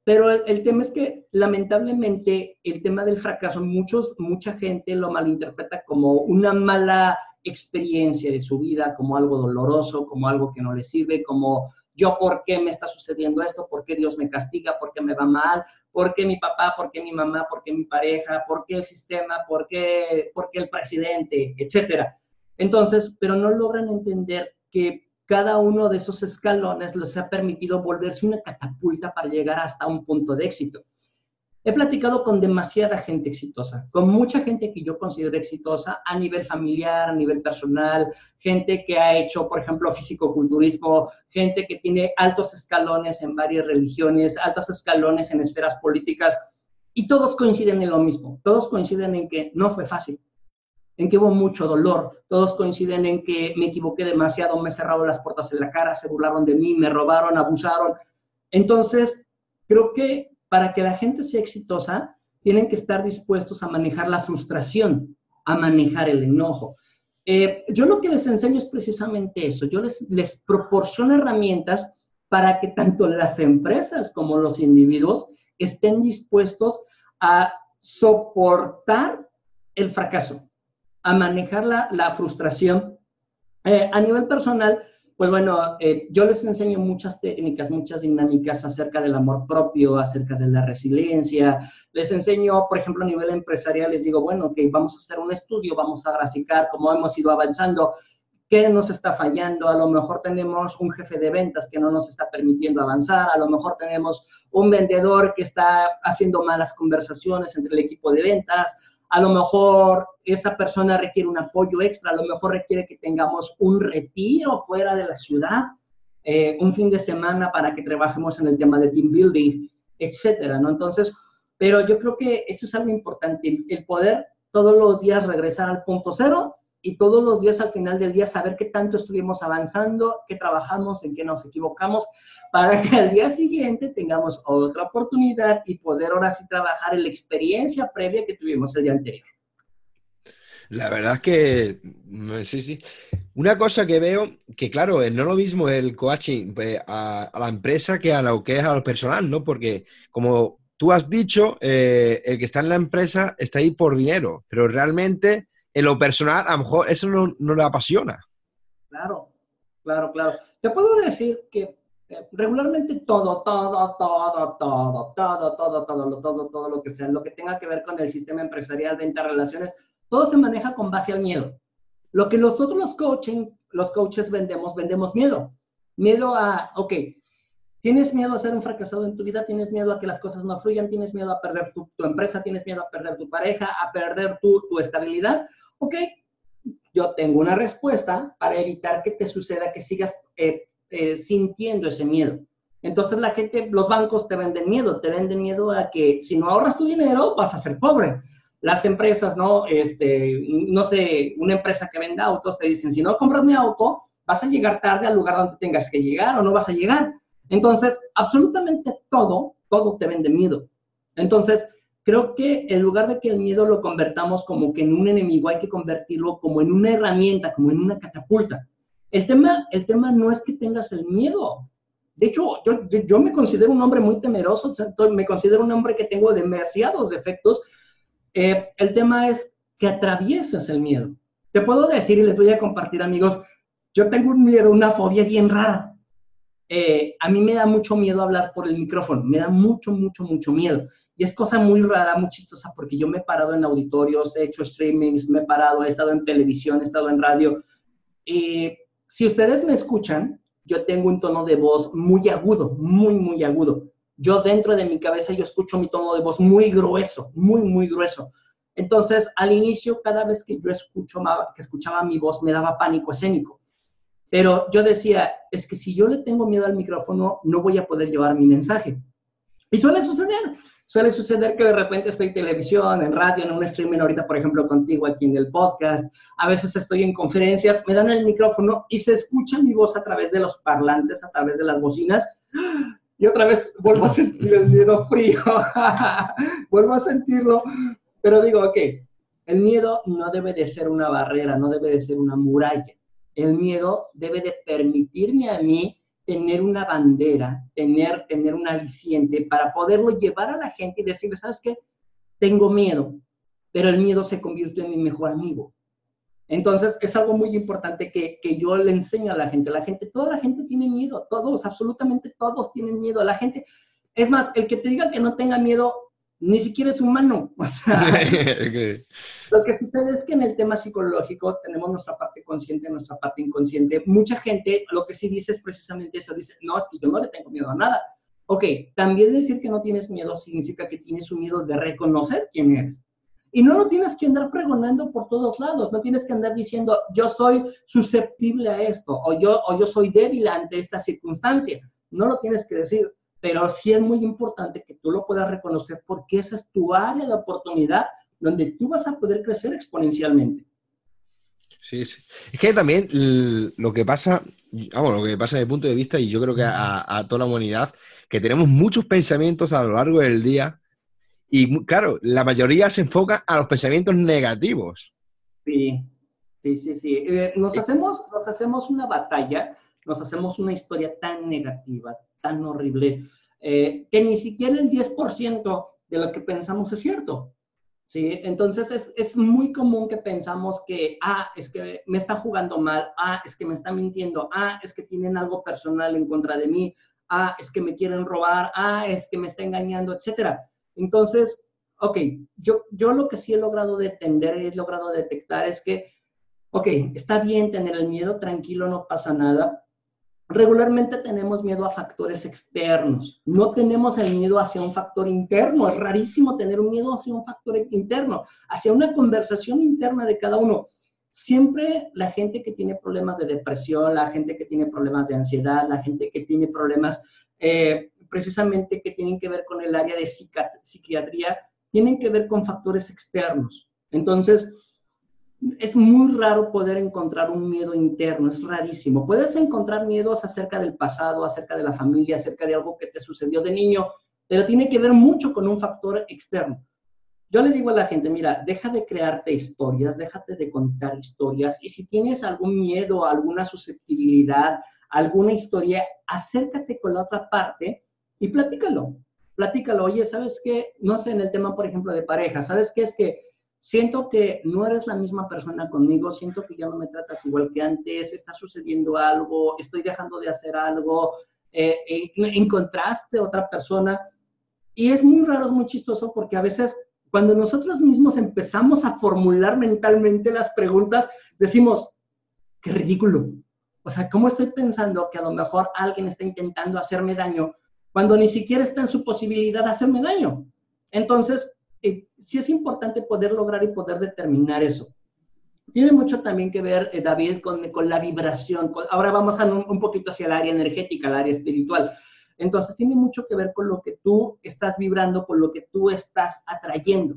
Pero el, el, tema es que lamentablemente el tema del fracaso, muchos, mucha gente lo malinterpreta como una mala experiencia de su vida como algo doloroso, como algo que no le sirve, como yo por qué me está sucediendo esto, por qué Dios me castiga, por qué me va mal, por qué mi papá, por qué mi mamá, por qué mi pareja, por qué el sistema, por qué, por qué el presidente, etcétera. Entonces, pero no logran entender que cada uno de esos escalones les ha permitido volverse una catapulta para llegar hasta un punto de éxito. He platicado con demasiada gente exitosa, con mucha gente que yo considero exitosa a nivel familiar, a nivel personal, gente que ha hecho, por ejemplo, físico-culturismo, gente que tiene altos escalones en varias religiones, altos escalones en esferas políticas, y todos coinciden en lo mismo, todos coinciden en que no fue fácil, en que hubo mucho dolor, todos coinciden en que me equivoqué demasiado, me cerraron las puertas en la cara, se burlaron de mí, me robaron, abusaron. Entonces, creo que para que la gente sea exitosa, tienen que estar dispuestos a manejar la frustración, a manejar el enojo. Eh, yo lo que les enseño es precisamente eso. Yo les, proporciono herramientas para que tanto las empresas como los individuos estén dispuestos a soportar el fracaso, a manejar la, la frustración. Eh, a nivel personal, pues bueno, eh, yo les enseño muchas técnicas, muchas dinámicas acerca del amor propio, acerca de la resiliencia. Les enseño, por ejemplo, a nivel empresarial, les digo, bueno, que vamos a hacer un estudio, vamos a graficar cómo hemos ido avanzando, qué nos está fallando. A lo mejor tenemos un jefe de ventas que no nos está permitiendo avanzar, a lo mejor tenemos un vendedor que está haciendo malas conversaciones entre el equipo de ventas, a lo mejor esa persona requiere un apoyo extra, a lo mejor requiere que tengamos un retiro fuera de la ciudad, eh, un fin de semana para que trabajemos en el tema de team building, etcétera, ¿no? Entonces, pero yo creo que eso es algo importante, el, el poder todos los días regresar al punto cero y todos los días al final del día saber qué tanto estuvimos avanzando, qué trabajamos, en qué nos equivocamos, para que al día siguiente tengamos otra oportunidad y poder ahora sí trabajar en la experiencia previa que tuvimos el día anterior. La verdad es que mm, sí, sí. Una cosa que veo, que claro, no es lo mismo el coaching pues, a, a, la empresa que a lo que es al personal, ¿no? Porque como tú has dicho, eh, el que está en la empresa está ahí por dinero, pero realmente en lo personal, a lo mejor eso no, no le apasiona. Claro, claro, claro. Te puedo decir que eh, regularmente todo, todo, todo, todo, todo, todo, todo, todo, todo lo que sea, lo que tenga que ver con el sistema empresarial, venta, relaciones, todo se maneja con base al miedo. Lo que nosotros los coaching, los coaches vendemos, vendemos miedo. Miedo a, ok, tienes miedo a ser un fracasado en tu vida, tienes miedo a que las cosas no fluyan, tienes miedo a perder tu, empresa, tienes miedo a perder tu pareja, a perder tu, tu estabilidad. Ok, yo tengo una respuesta para evitar que te suceda que sigas eh, eh, sintiendo ese miedo. Entonces la gente, los bancos te venden miedo, te venden miedo a que si no ahorras tu dinero vas a ser pobre. Las empresas, ¿no? Este, no sé, una empresa que venda autos te dicen, si no compras mi auto, vas a llegar tarde al lugar donde tengas que llegar o no vas a llegar. Entonces, absolutamente todo, todo te vende miedo. Entonces, creo que en lugar de que el miedo lo convertamos como que en un enemigo, hay que convertirlo como en una herramienta, como en una catapulta. El tema, el tema no es que tengas el miedo. De hecho, yo, yo me considero un hombre muy temeroso, me considero un hombre que tengo demasiados defectos. Eh, el tema es que atravieses el miedo. Te puedo decir y les voy a compartir, amigos, yo tengo un miedo, una fobia bien rara. Eh, a mí me da mucho miedo hablar por el micrófono, me da mucho, mucho, mucho miedo. Y es cosa muy rara, muy chistosa, porque yo me he parado en auditorios, he hecho streamings, me he parado, he estado en televisión, he estado en radio. Y si ustedes me escuchan, yo tengo un tono de voz muy agudo, muy, muy agudo. Yo dentro de mi cabeza yo escucho mi tono de voz muy grueso, muy, muy grueso. Entonces, al inicio, cada vez que yo escucho, que escuchaba mi voz, me daba pánico escénico. Pero yo decía, es que si yo le tengo miedo al micrófono, no voy a poder llevar mi mensaje. Y suele suceder. Suele suceder que de repente estoy en televisión, en radio, en un streaming ahorita, por ejemplo, contigo aquí en el podcast. A veces estoy en conferencias, me dan el micrófono y se escucha mi voz a través de los parlantes, a través de las bocinas. Y otra vez vuelvo a sentir el miedo frío. vuelvo a sentirlo. Pero digo, ok, el miedo no debe de ser una barrera, no debe de ser una muralla. El miedo debe de permitirme a mí tener una bandera, tener, tener un aliciente para poderlo llevar a la gente y decirle, ¿sabes qué? Tengo miedo, pero el miedo se convirtió en mi mejor amigo. Entonces, es algo muy importante que, que, yo le enseño a la gente. La gente, toda la gente tiene miedo, todos, absolutamente todos tienen miedo. La gente, es más, el que te diga que no tenga miedo, ni siquiera es humano. O sea, lo que sucede es que en el tema psicológico tenemos nuestra parte consciente, nuestra parte inconsciente. Mucha gente lo que sí dice es precisamente eso, dice, no, es que yo no le tengo miedo a nada. Ok, también decir que no tienes miedo significa que tienes un miedo de reconocer quién eres. Y no lo tienes que andar pregonando por todos lados, no tienes que andar diciendo, yo soy susceptible a esto, o yo, o yo soy débil ante esta circunstancia. No lo tienes que decir pero sí es muy importante que tú lo puedas reconocer porque esa es tu área de oportunidad donde tú vas a poder crecer exponencialmente. Sí, sí. Es que también lo que pasa, vamos, lo que pasa desde mi punto de vista, y yo creo que a, toda la humanidad, que tenemos muchos pensamientos a lo largo del día, y claro, la mayoría se enfoca a los pensamientos negativos. Sí, sí, sí, sí. Eh, nos, hacemos, nos hacemos una batalla, nos hacemos una historia tan negativa, tan horrible, eh, que ni siquiera el 10% de lo que pensamos es cierto. ¿sí? Entonces es, es, muy común que pensamos que, ah, es que me está jugando mal, ah, es que me está mintiendo, ah, es que tienen algo personal en contra de mí, ah, es que me quieren robar, ah, es que me está engañando, etc. Entonces, ok, yo, yo lo que sí he logrado detender, he logrado detectar es que, ok, está bien tener el miedo, tranquilo, no pasa nada, regularmente tenemos miedo a factores externos, no tenemos el miedo hacia un factor interno, es rarísimo tener un miedo hacia un factor interno, hacia una conversación interna de cada uno. Siempre la gente que tiene problemas de depresión, la gente que tiene problemas de ansiedad, la gente que tiene problemas eh, precisamente que tienen que ver con el área de psiquiatría, tienen que ver con factores externos. Entonces, es muy raro poder encontrar un miedo interno, es rarísimo. Puedes encontrar miedos acerca del pasado, acerca de la familia, acerca de algo que te sucedió de niño, pero tiene que ver mucho con un factor externo. Yo le digo a la gente, mira, deja de crearte historias, déjate de contar historias y si tienes algún miedo, alguna susceptibilidad, alguna historia, acércate con la otra parte y platícalo. Platícalo, oye, ¿sabes qué? No sé, en el tema, por ejemplo, de pareja, ¿sabes qué? Es que siento que no eres la misma persona conmigo, siento que ya no me tratas igual que antes, está sucediendo algo, estoy dejando de hacer algo, eh, encontraste otra persona. Y es muy raro, es muy chistoso porque a veces cuando nosotros mismos empezamos a formular mentalmente las preguntas, decimos, qué ridículo, O sea, ¿cómo estoy pensando que a lo mejor alguien está intentando hacerme daño cuando ni siquiera está en su posibilidad de hacerme daño? Entonces, eh, sí es importante poder lograr y poder determinar eso. Tiene mucho también que ver, eh, David, con, la vibración. ahora vamos a un, poquito hacia el área energética, el área espiritual. Entonces, tiene mucho que ver con lo que tú estás vibrando, con lo que tú estás atrayendo.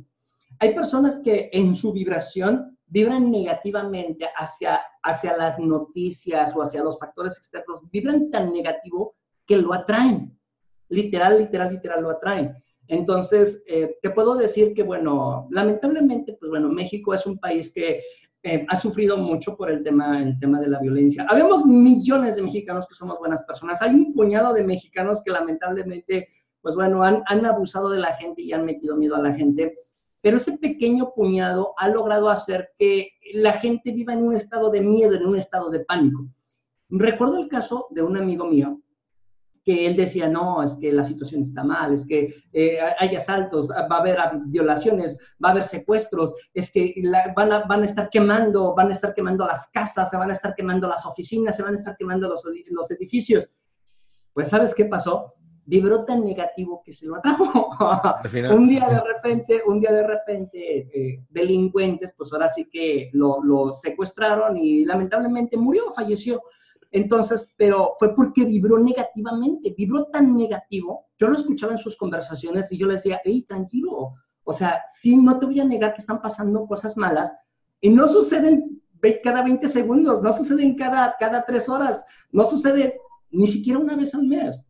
Hay personas que en su vibración vibran negativamente hacia, hacia las noticias o hacia los factores externos, vibran tan negativo que lo atraen. Literal, literal, literal lo atraen. Entonces, eh, te puedo decir que, bueno, lamentablemente, pues bueno, México es un país que eh, ha sufrido mucho por el tema, el tema de la violencia. Habemos millones de mexicanos que somos buenas personas. Hay un puñado de mexicanos que lamentablemente, pues bueno, han, han abusado de la gente y han metido miedo a la gente pero ese pequeño puñado ha logrado hacer que la gente viva en un estado de miedo, en un estado de pánico. Recuerdo el caso de un amigo mío que él decía, no, es que la situación está mal, es que eh, hay asaltos, va a haber violaciones, va a haber secuestros, es que van, a, van, a, estar quemando, van a estar quemando las casas, se van a estar quemando las oficinas, se van a estar quemando los, los edificios. Pues ¿sabes qué pasó? vibró tan negativo que se lo atrajo. un día de repente, un día de repente, eh, delincuentes, pues ahora sí que lo, lo, secuestraron y lamentablemente murió, falleció. Entonces, pero fue porque vibró negativamente, vibró tan negativo. Yo lo escuchaba en sus conversaciones y yo le decía, hey, tranquilo. O sea, sí, no te voy a negar que están pasando cosas malas y no suceden cada 20 segundos, no suceden cada, cada 3 horas, no sucede ni siquiera una vez al mes.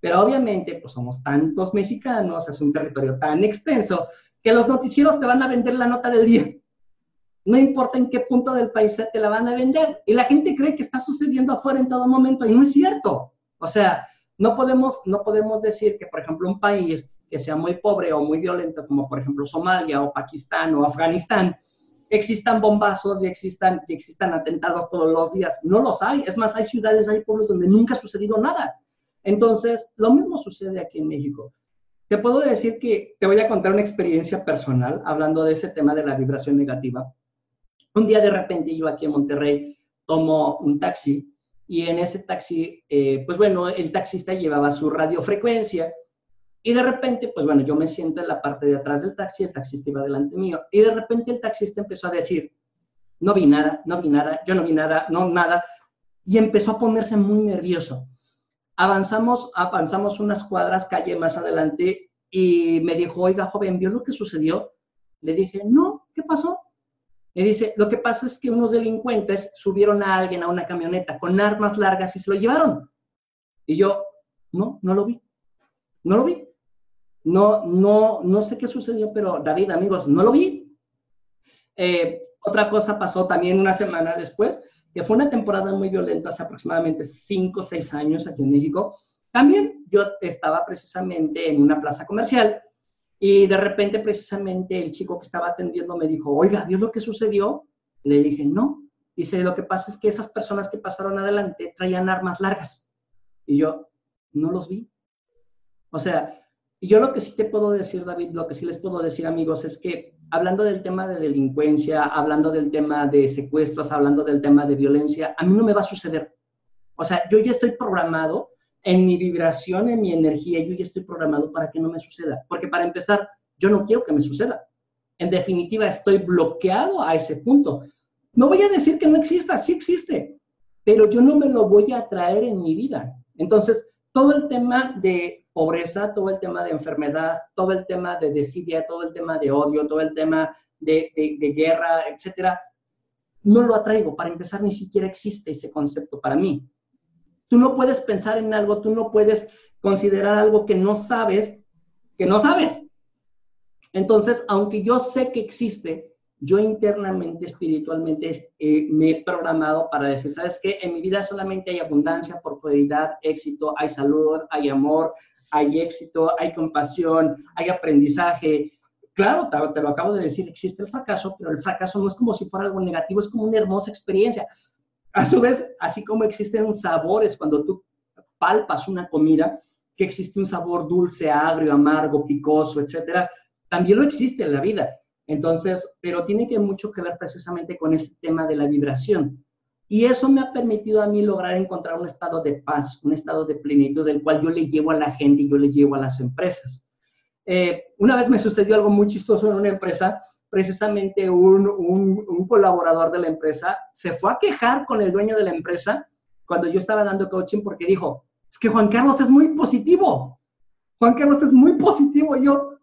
Pero obviamente, pues somos tantos mexicanos, es un territorio tan extenso, que los noticieros te van a vender la nota del día. No importa en qué punto del país te la van a vender. Y la gente cree que está sucediendo afuera en todo momento y no es cierto. O sea, no podemos, no podemos decir que, por ejemplo, un país que sea muy pobre o muy violento, como por ejemplo Somalia o Pakistán o Afganistán, existan bombazos y existan, y existan atentados todos los días. No los hay. Es más, hay ciudades, hay pueblos donde nunca ha sucedido nada. Entonces, lo mismo sucede aquí en México. Te puedo decir que te voy a contar una experiencia personal hablando de ese tema de la vibración negativa. Un día de repente yo aquí en Monterrey tomo un taxi y en ese taxi, eh, pues bueno, el taxista llevaba su radiofrecuencia y de repente, pues bueno, yo me siento en la parte de atrás del taxi, el taxista iba delante mío y de repente el taxista empezó a decir, no vi nada, no vi nada, yo no vi nada, no nada, y empezó a ponerse muy nervioso. Avanzamos, avanzamos unas cuadras calle más adelante y me dijo, oiga, joven, ¿vio lo que sucedió? Le dije, no, ¿qué pasó? Me dice, lo que pasa es que unos delincuentes subieron a alguien a una camioneta con armas largas y se lo llevaron. Y yo, no, no lo vi. No lo vi. No, no, no sé qué sucedió, pero David, amigos, no lo vi. Eh, otra cosa pasó también una semana después que fue una temporada muy violenta hace aproximadamente 5 o 6 años aquí en México. También yo estaba precisamente en una plaza comercial y de repente precisamente el chico que estaba atendiendo me dijo, oiga, ¿vio lo que sucedió? Le dije, no. Dice, lo que pasa es que esas personas que pasaron adelante traían armas largas. Y yo, no los vi. O sea, yo lo que sí te puedo decir, David, lo que sí les puedo decir, amigos, es que hablando del tema de delincuencia, hablando del tema de secuestros, hablando del tema de violencia, a mí no me va a suceder. O sea, yo ya estoy programado en mi vibración, en mi energía, yo ya estoy programado para que no me suceda. Porque para empezar, yo no quiero que me suceda. En definitiva, estoy bloqueado a ese punto. No voy a decir que no exista, sí existe, pero yo no me lo voy a traer en mi vida. Entonces, todo el tema de pobreza, todo el tema de enfermedad, todo el tema de desidia, todo el tema de odio, todo el tema de, de, guerra, etcétera, no lo atraigo. Para empezar, ni siquiera existe ese concepto para mí. Tú no puedes pensar en algo, tú no puedes considerar algo que no sabes, que no sabes. Entonces, aunque yo sé que existe, yo internamente, espiritualmente, eh, me he programado para decir, ¿sabes qué? En mi vida solamente hay abundancia, prosperidad, éxito, hay salud, hay amor, hay éxito, hay compasión, hay aprendizaje. Claro, te, lo acabo de decir, existe el fracaso, pero el fracaso no es como si fuera algo negativo, es como una hermosa experiencia. A su vez, así como existen sabores cuando tú palpas una comida, que existe un sabor dulce, agrio, amargo, picoso, etcétera, también lo existe en la vida. Entonces, pero tiene que mucho que ver precisamente con este tema de la vibración. Y eso me ha permitido a mí lograr encontrar un estado de paz, un estado de plenitud del cual yo le llevo a la gente y yo le llevo a las empresas. Eh, una vez me sucedió algo muy chistoso en una empresa, precisamente un, un, colaborador de la empresa se fue a quejar con el dueño de la empresa cuando yo estaba dando coaching porque dijo, es que Juan Carlos es muy positivo. Juan Carlos es muy positivo. Y yo,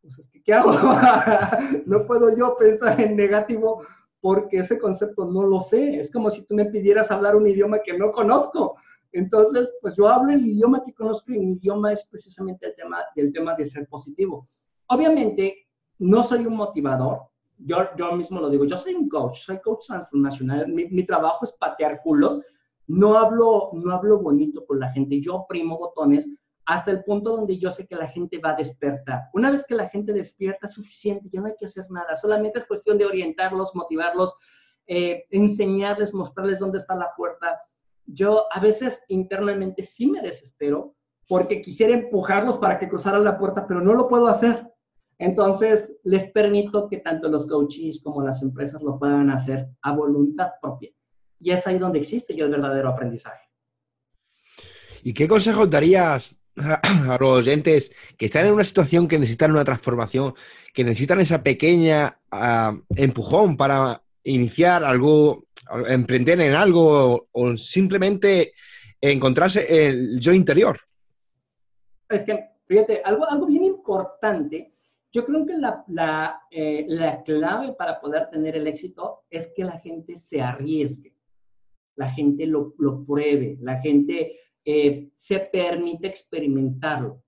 pues, ¿qué hago? no puedo yo pensar en negativo porque ese concepto no lo sé. Es como si tú me pidieras hablar un idioma que no conozco. Entonces, pues yo hablo el idioma que conozco y mi idioma es precisamente el tema, el tema de ser positivo. Obviamente, no soy un motivador, yo, mismo lo digo, yo soy un coach, soy coach transformacional, mi, mi, trabajo es patear culos, no hablo, no hablo bonito con la gente, yo oprimo botones hasta el punto donde yo sé que la gente va a despertar. Una vez que la gente despierta, es suficiente, ya no hay que hacer nada, solamente es cuestión de orientarlos, motivarlos, eh, enseñarles, mostrarles dónde está la puerta, yo a veces internamente sí me desespero porque quisiera empujarlos para que cruzaran la puerta, pero no lo puedo hacer. Entonces, les permito que tanto los coaches como las empresas lo puedan hacer a voluntad propia. Y es ahí donde existe ya el verdadero aprendizaje. ¿Y qué consejos darías a los oyentes que están en una situación que necesitan una transformación, que necesitan esa pequeña uh, empujón para iniciar algo, emprender en algo o simplemente encontrarse el yo interior. Es que, fíjate, algo, algo bien importante, yo creo que la, eh, la clave para poder tener el éxito es que la gente se arriesgue, la gente lo, lo pruebe, la gente eh, se permite experimentarlo.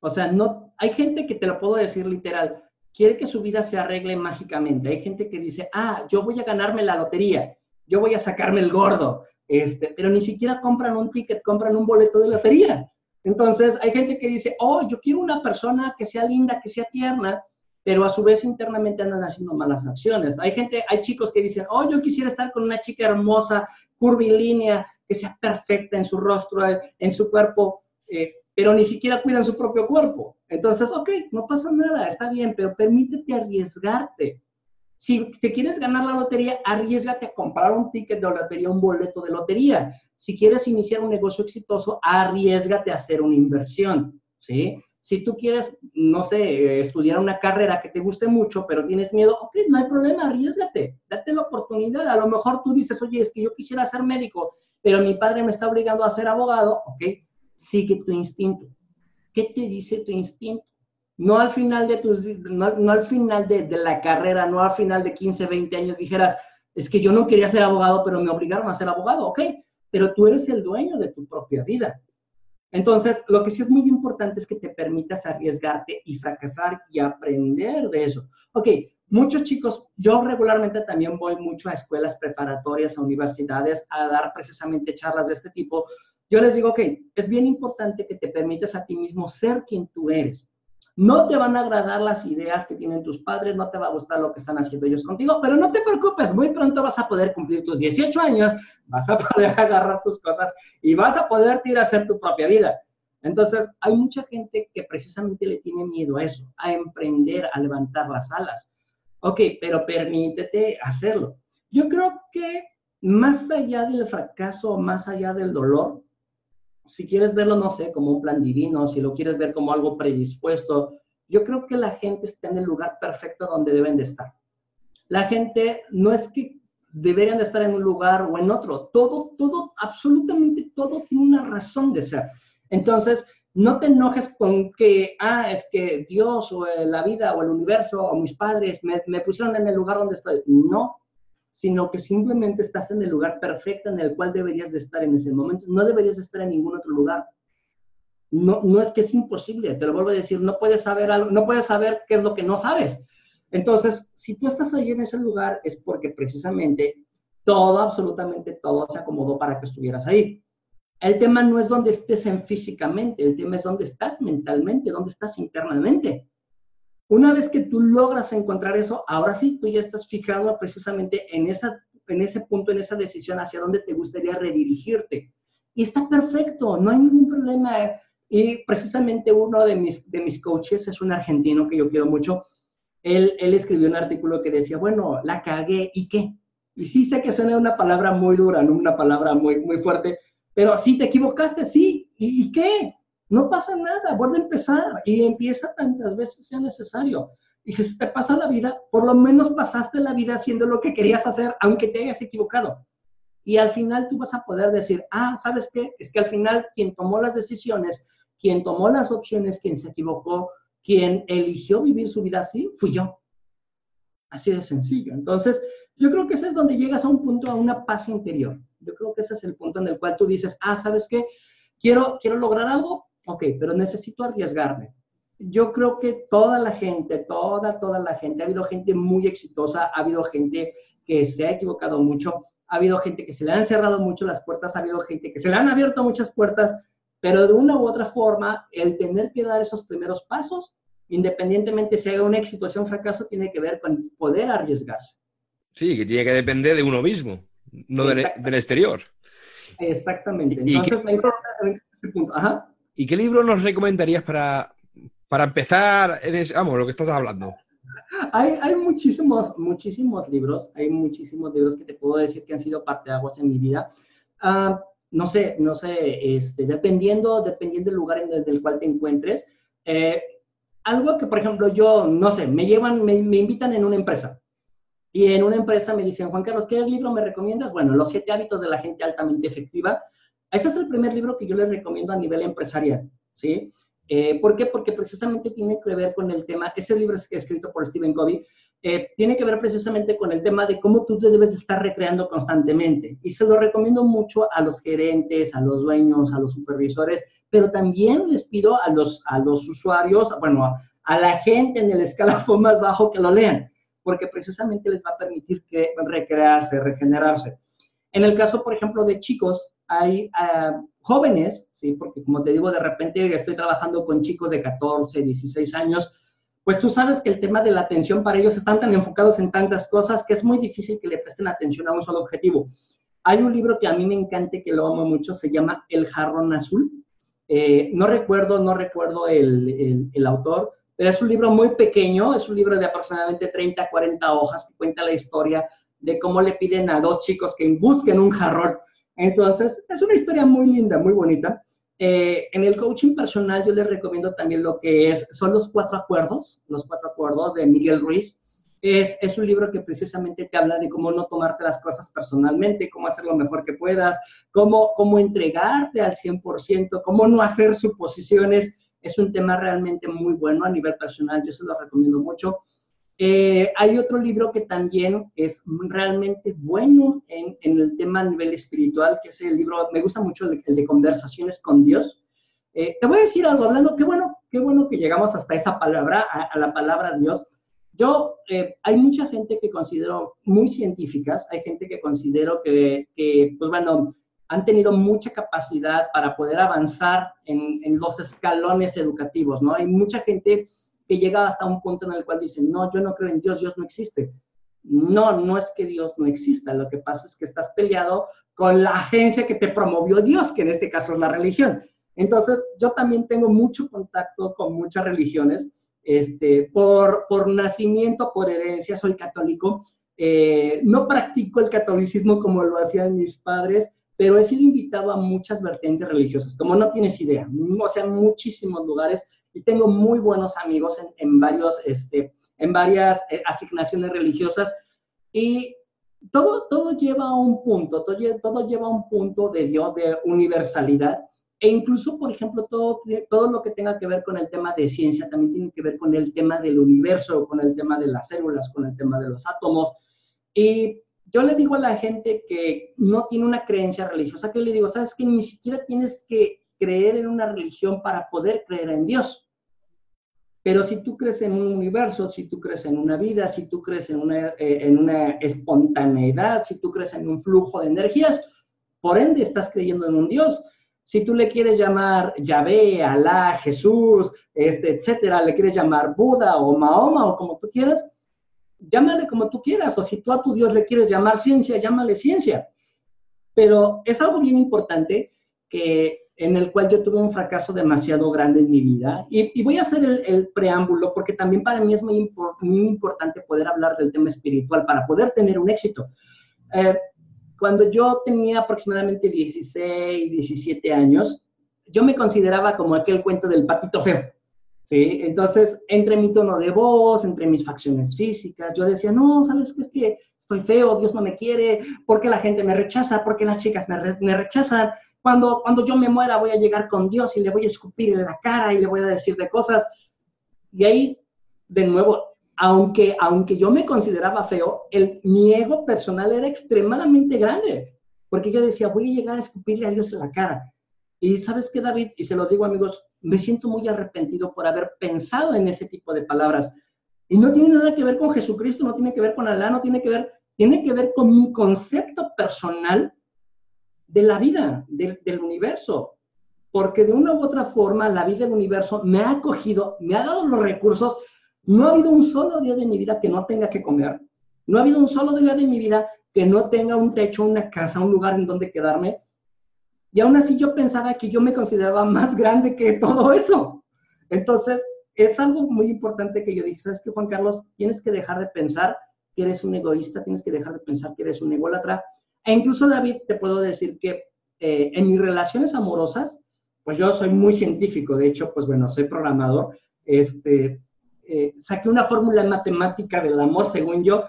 O sea, no, hay gente que te lo puedo decir literal, quiere que su vida se arregle mágicamente. Hay gente que dice, ah, yo voy a ganarme la lotería, yo voy a sacarme el gordo, este, pero ni siquiera compran un ticket, compran un boleto de lotería. Entonces, hay gente que dice, oh, yo quiero una persona que sea linda, que sea tierna, pero a su vez internamente andan haciendo malas acciones. Hay gente, hay chicos que dicen, oh, yo quisiera estar con una chica hermosa, curvilínea, que sea perfecta en su rostro, en su cuerpo, eh, pero ni siquiera cuidan su propio cuerpo. Entonces, ok, no pasa nada, está bien, pero permítete arriesgarte. Si te quieres ganar la lotería, arriesgate a comprar un ticket de lotería, un boleto de lotería. Si quieres iniciar un negocio exitoso, arriesgate a hacer una inversión, ¿sí? Si tú quieres, no sé, estudiar una carrera que te guste mucho, pero tienes miedo, ok, no hay problema, arriesgate, date la oportunidad. A lo mejor tú dices, oye, es que yo quisiera ser médico, pero mi padre me está obligando a ser abogado, ok, sigue tu instinto. ¿Qué te dice tu instinto? No al final de, tus, no, al final de, de, la carrera, no al final de 15, 20 años dijeras, es que yo no quería ser abogado, pero me obligaron a ser abogado, ok, pero tú eres el dueño de tu propia vida. Entonces, lo que sí es muy importante es que te permitas arriesgarte y fracasar y aprender de eso. Ok, muchos chicos, yo regularmente también voy mucho a escuelas preparatorias, a universidades, a dar precisamente charlas de este tipo, yo les digo, ok, es bien importante que te permites a ti mismo ser quien tú eres. No te van a agradar las ideas que tienen tus padres, no te va a gustar lo que están haciendo ellos contigo, pero no te preocupes, muy pronto vas a poder cumplir tus 18 años, vas a poder agarrar tus cosas y vas a poder ir a hacer tu propia vida. Entonces, hay mucha gente que precisamente le tiene miedo a eso, a emprender, a levantar las alas. Ok, pero permítete hacerlo. Yo creo que más allá del fracaso, más allá del dolor, si quieres verlo, no sé, como un plan divino, si lo quieres ver como algo predispuesto, yo creo que la gente está en el lugar perfecto donde deben de estar. La gente no es que deberían de estar en un lugar o en otro, todo, todo, absolutamente todo tiene una razón de ser. Entonces, no te enojes con que, ah, es que Dios o la vida o el universo o mis padres me, me pusieron en el lugar donde estoy. No, sino que simplemente estás en el lugar perfecto en el cual deberías de estar en ese momento. No deberías de estar en ningún otro lugar. No, no es que es imposible, te lo vuelvo a decir, no puedes saber algo, no puedes saber qué es lo que no sabes. Entonces, si tú estás ahí en ese lugar es porque precisamente todo, absolutamente todo se acomodó para que estuvieras ahí. El tema no es dónde estés en físicamente, el tema es dónde estás mentalmente, dónde estás internamente. Una vez que tú logras encontrar eso, ahora sí, tú ya estás fijado precisamente en, esa, en ese punto, en esa decisión hacia dónde te gustaría redirigirte. Y está perfecto, no hay ningún problema. Y precisamente uno de mis, de mis coaches es un argentino que yo quiero mucho. Él, él escribió un artículo que decía, bueno, la cagué, ¿y qué? Y sí sé que suena una palabra muy dura, ¿no? una palabra muy, muy fuerte, pero sí te equivocaste, sí. ¿Y, ¿Y qué? No pasa nada, vuelve a empezar y empieza tantas veces sea necesario. Y si te pasa la vida, por lo menos pasaste la vida haciendo lo que querías hacer, aunque te hayas equivocado. Y al final tú vas a poder decir, ah, ¿sabes qué? Es que al final quien tomó las decisiones, quien tomó las opciones, quien se equivocó, quien eligió vivir su vida así, fui yo. Así de sencillo. Entonces, yo creo que ese es donde llegas a un punto, a una paz interior. Yo creo que ese es el punto en el cual tú dices, ah, ¿sabes qué? Quiero, quiero lograr algo, ok, pero necesito arriesgarme. Yo creo que toda la gente, toda, toda la gente, ha habido gente muy exitosa, ha habido gente que se ha equivocado mucho, ha habido gente que se le han cerrado mucho las puertas, ha habido gente que se le han abierto muchas puertas, pero de una u otra forma, el tener que dar esos primeros pasos, independientemente si haya un éxito o sea un fracaso, tiene que ver con poder arriesgarse. Sí, que tiene que depender de uno mismo, no del, exterior. Exactamente. Entonces, me importa ese punto. Ajá. ¿Y qué libro nos recomendarías para, para empezar en ese, vamos, lo que estás hablando? Hay, hay, muchísimos, muchísimos libros, hay muchísimos libros que te puedo decir que han sido parte de aguas en mi vida. Uh, no sé, no sé, este, dependiendo, dependiendo del lugar en el, cual te encuentres. Eh, algo que, por ejemplo, yo, no sé, me llevan, me, me, invitan en una empresa. Y en una empresa me dicen, Juan Carlos, ¿qué libro me recomiendas? Bueno, Los siete hábitos de la gente altamente efectiva. Ese es el primer libro que yo les recomiendo a nivel empresarial, ¿sí? Eh, ¿Por qué? Porque precisamente tiene que ver con el tema, ese libro es escrito por Stephen Covey, eh, tiene que ver precisamente con el tema de cómo tú te debes estar recreando constantemente. Y se lo recomiendo mucho a los gerentes, a los dueños, a los supervisores, pero también les pido a los, a los usuarios, bueno, a, a la gente en el escalafón más bajo que lo lean, porque precisamente les va a permitir que recrearse, regenerarse. En el caso, por ejemplo, de chicos, hay uh, jóvenes, ¿sí? porque como te digo, de repente estoy trabajando con chicos de 14, 16 años, pues tú sabes que el tema de la atención para ellos están tan enfocados en tantas cosas que es muy difícil que le presten atención a un solo objetivo. Hay un libro que a mí me encanta, que lo amo mucho, se llama El jarrón azul. Eh, no recuerdo, no recuerdo el, el, el autor, pero es un libro muy pequeño, es un libro de aproximadamente 30, 40 hojas que cuenta la historia de cómo le piden a dos chicos que busquen un jarrón entonces, es una historia muy linda, muy bonita. Eh, en el coaching personal yo les recomiendo también lo que es, son los cuatro acuerdos, los cuatro acuerdos de Miguel Ruiz. Es, es, un libro que precisamente te habla de cómo no tomarte las cosas personalmente, cómo hacer lo mejor que puedas, cómo, cómo entregarte al 100%, cómo no hacer suposiciones. Es un tema realmente muy bueno a nivel personal, yo se lo recomiendo mucho. Eh, hay otro libro que también es realmente bueno en, el tema a nivel espiritual, que es el libro, me gusta mucho el, de Conversaciones con Dios. Eh, te voy a decir algo, hablando, qué bueno, qué bueno que llegamos hasta esa palabra, a, la palabra Dios. Yo, eh, hay mucha gente que considero muy científicas, hay gente que considero que, que, pues bueno, han tenido mucha capacidad para poder avanzar en, en los escalones educativos, ¿no? Hay mucha gente que llega hasta un punto en el cual dicen, no, yo no creo en Dios, Dios no existe. No, no es que Dios no exista, lo que pasa es que estás peleado con la agencia que te promovió Dios, que en este caso es la religión. Entonces, yo también tengo mucho contacto con muchas religiones, este, por, por nacimiento, por herencia, soy católico. Eh, no practico el catolicismo como lo hacían mis padres, pero he sido invitado a muchas vertientes religiosas, como no tienes idea, o sea, muchísimos lugares y tengo muy buenos amigos en, en varios, este, en varias eh, asignaciones religiosas. Y todo, todo lleva a un punto, todo, todo lleva a un punto de Dios, de universalidad, e incluso, por ejemplo, todo, todo lo que tenga que ver con el tema de ciencia también tiene que ver con el tema del universo, con el tema de las células, con el tema de los átomos. Y yo le digo a la gente que no tiene una creencia religiosa, que le digo, sabes que ni siquiera tienes que creer en una religión para poder creer en Dios. Pero si tú crees en un universo, si tú crees en una vida, si tú crees en una, eh, en una espontaneidad, si tú crees en un flujo de energías, por ende estás creyendo en un Dios. Si tú le quieres llamar Yahvé, Alá, Jesús, este, etcétera, le quieres llamar Buda o Mahoma o como tú quieras, llámale como tú quieras. O si tú a tu Dios le quieres llamar ciencia, llámale ciencia. Pero es algo bien importante que en el cual yo tuve un fracaso demasiado grande en mi vida. Y, voy a hacer el, preámbulo porque también para mí es muy, muy importante poder hablar del tema espiritual para poder tener un éxito. Eh, cuando yo tenía aproximadamente 16, 17 años, yo me consideraba como aquel cuento del patito feo. ¿sí? Entonces, entre mi tono de voz, entre mis facciones físicas, yo decía, no, ¿sabes qué? Es que estoy feo, Dios no me quiere, porque la gente me rechaza, porque las chicas me, me rechazan. Cuando, cuando yo me muera voy a llegar con Dios y le voy a escupir en la cara y le voy a decir de cosas. Y ahí, de nuevo, aunque, aunque yo me consideraba feo, el, mi ego personal era extremadamente grande, porque yo decía, voy a llegar a escupirle a Dios en la cara. Y sabes qué, David, y se los digo amigos, me siento muy arrepentido por haber pensado en ese tipo de palabras. Y no tiene nada que ver con Jesucristo, no tiene que ver con Alá, no tiene que ver, tiene que ver con mi concepto personal de la vida, del, universo. Porque de una u otra forma la vida del universo me ha acogido, me ha dado los recursos. No ha habido un solo día de mi vida que no tenga que comer. No ha habido un solo día de mi vida que no tenga un techo, una casa, un lugar en donde quedarme. Y aún así yo pensaba que yo me consideraba más grande que todo eso. Entonces, es algo muy importante que yo dije, ¿sabes qué, Juan Carlos? Tienes que dejar de pensar que eres un egoísta, tienes que dejar de pensar que eres un ególatra. E incluso, David, te puedo decir que eh, en mis relaciones amorosas, pues yo soy muy científico, de hecho, pues bueno, soy programador, este, eh, saqué una fórmula matemática del amor, según yo,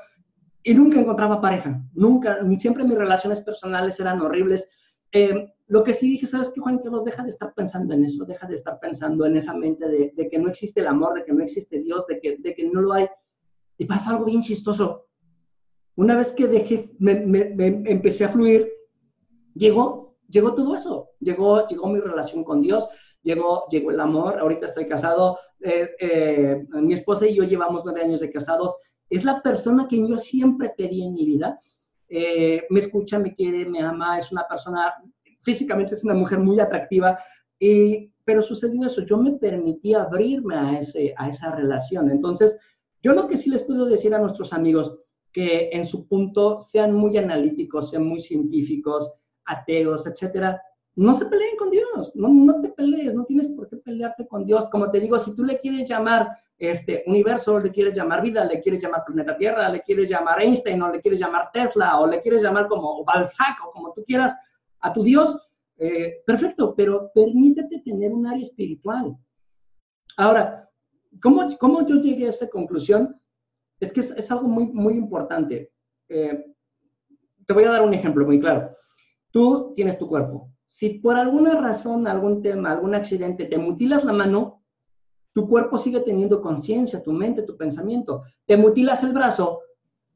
y nunca encontraba pareja, nunca, siempre mis relaciones personales eran horribles. Eh, lo que sí dije, ¿sabes qué, Juan Carlos? Deja de estar pensando en eso, deja de estar pensando en esa mente de, que no existe el amor, de que no existe Dios, de que, de que no lo hay. Y pasa algo bien chistoso. Una vez que dejé, me, empecé a fluir, llegó, llegó todo eso. Llegó, llegó mi relación con Dios, llegó, llegó el amor. Ahorita estoy casado. Eh, eh, mi esposa y yo llevamos nueve años de casados. Es la persona que yo siempre pedí en mi vida. Eh, me escucha, me quiere, me ama, es una persona físicamente es una mujer muy atractiva, y, pero sucedió eso, yo me permití abrirme a, ese, a esa relación. Entonces, yo lo que sí les puedo decir a nuestros amigos, que en su punto sean muy analíticos, sean muy científicos, ateos, etcétera, no se peleen con Dios, no, no te pelees, no tienes por qué pelearte con Dios. Como te digo, si tú le quieres llamar este universo, le quieres llamar vida, le quieres llamar planeta Tierra, le quieres llamar Einstein, o le quieres llamar Tesla, o le quieres llamar como Balzac, o como tú quieras, a tu Dios, eh, perfecto, pero permítete tener un área espiritual. Ahora, ¿cómo, ¿cómo, yo llegué a esa conclusión? Es que es, algo muy, muy importante. Eh, te voy a dar un ejemplo muy claro. Tú tienes tu cuerpo. Si por alguna razón, algún tema, algún accidente, te mutilas la mano, tu cuerpo sigue teniendo conciencia, tu mente, tu pensamiento. Te mutilas el brazo,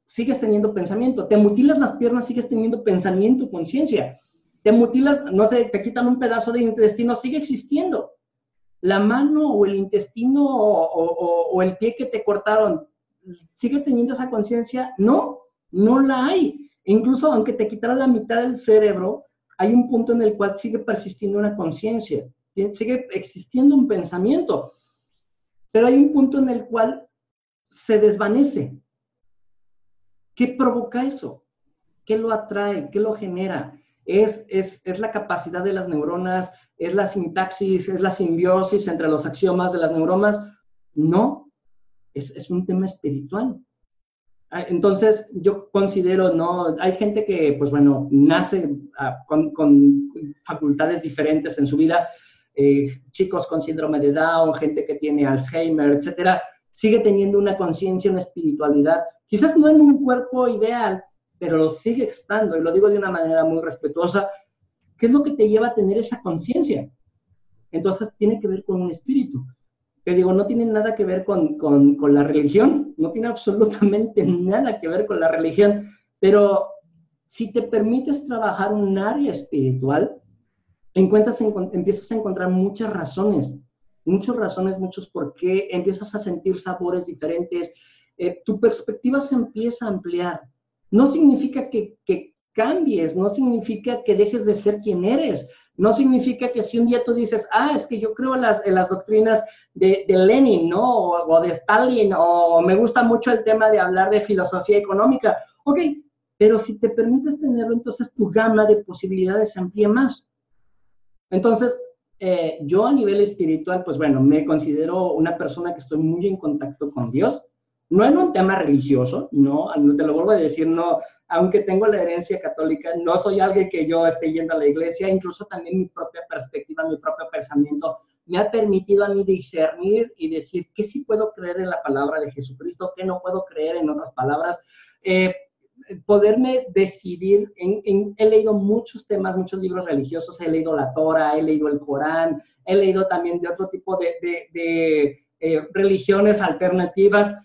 sigues teniendo pensamiento. Te mutilas las piernas, sigues teniendo pensamiento, conciencia te mutilas, no sé, te quitan un pedazo de intestino, sigue existiendo. La mano o el intestino o, el pie que te cortaron, ¿sigue teniendo esa conciencia? No, no la hay. incluso aunque te quitaran la mitad del cerebro, hay un punto en el cual sigue persistiendo una conciencia, sigue existiendo un pensamiento, pero hay un punto en el cual se desvanece. ¿Qué provoca eso? ¿Qué lo atrae? ¿Qué lo genera? es, es, es, la capacidad de las neuronas, es la sintaxis, es la simbiosis entre los axiomas de las neuronas. No, es, es un tema espiritual. Ah, entonces, yo considero, ¿no? Hay gente que, pues bueno, nace ah, con, con, facultades diferentes en su vida, eh, chicos con síndrome de Down, gente que tiene Alzheimer, etcétera, sigue teniendo una conciencia, una espiritualidad, quizás no en un cuerpo ideal, pero lo sigue estando, y lo digo de una manera muy respetuosa, ¿qué es lo que te lleva a tener esa conciencia? Entonces tiene que ver con un espíritu. Que digo, no tiene nada que ver con, con, con, la religión, no tiene absolutamente nada que ver con la religión, pero si te permites trabajar un área espiritual, encuentras, empiezas a encontrar muchas razones, muchas razones, muchos por qué, empiezas a sentir sabores diferentes, eh, tu perspectiva se empieza a ampliar, no significa que, cambies, no significa que dejes de ser quien eres, no significa que si un día tú dices, ah, es que yo creo en las, las doctrinas de, Lenin, ¿no? O, de Stalin, o me gusta mucho el tema de hablar de filosofía económica. Ok, pero si te permites tenerlo, entonces tu gama de posibilidades se amplía más. Entonces, eh, yo a nivel espiritual, pues bueno, me considero una persona que estoy muy en contacto con Dios no en un tema religioso, no, te lo vuelvo a decir, no, aunque tengo la herencia católica, no soy alguien que yo esté yendo a la iglesia, incluso también mi propia perspectiva, mi propio pensamiento me ha permitido a mí discernir y decir qué sí puedo creer en la palabra de Jesucristo, qué no puedo creer en otras palabras. Eh, poderme decidir, en, he leído muchos temas, muchos libros religiosos, he leído la Torah, he leído el Corán, he leído también de otro tipo de, de, eh, religiones alternativas,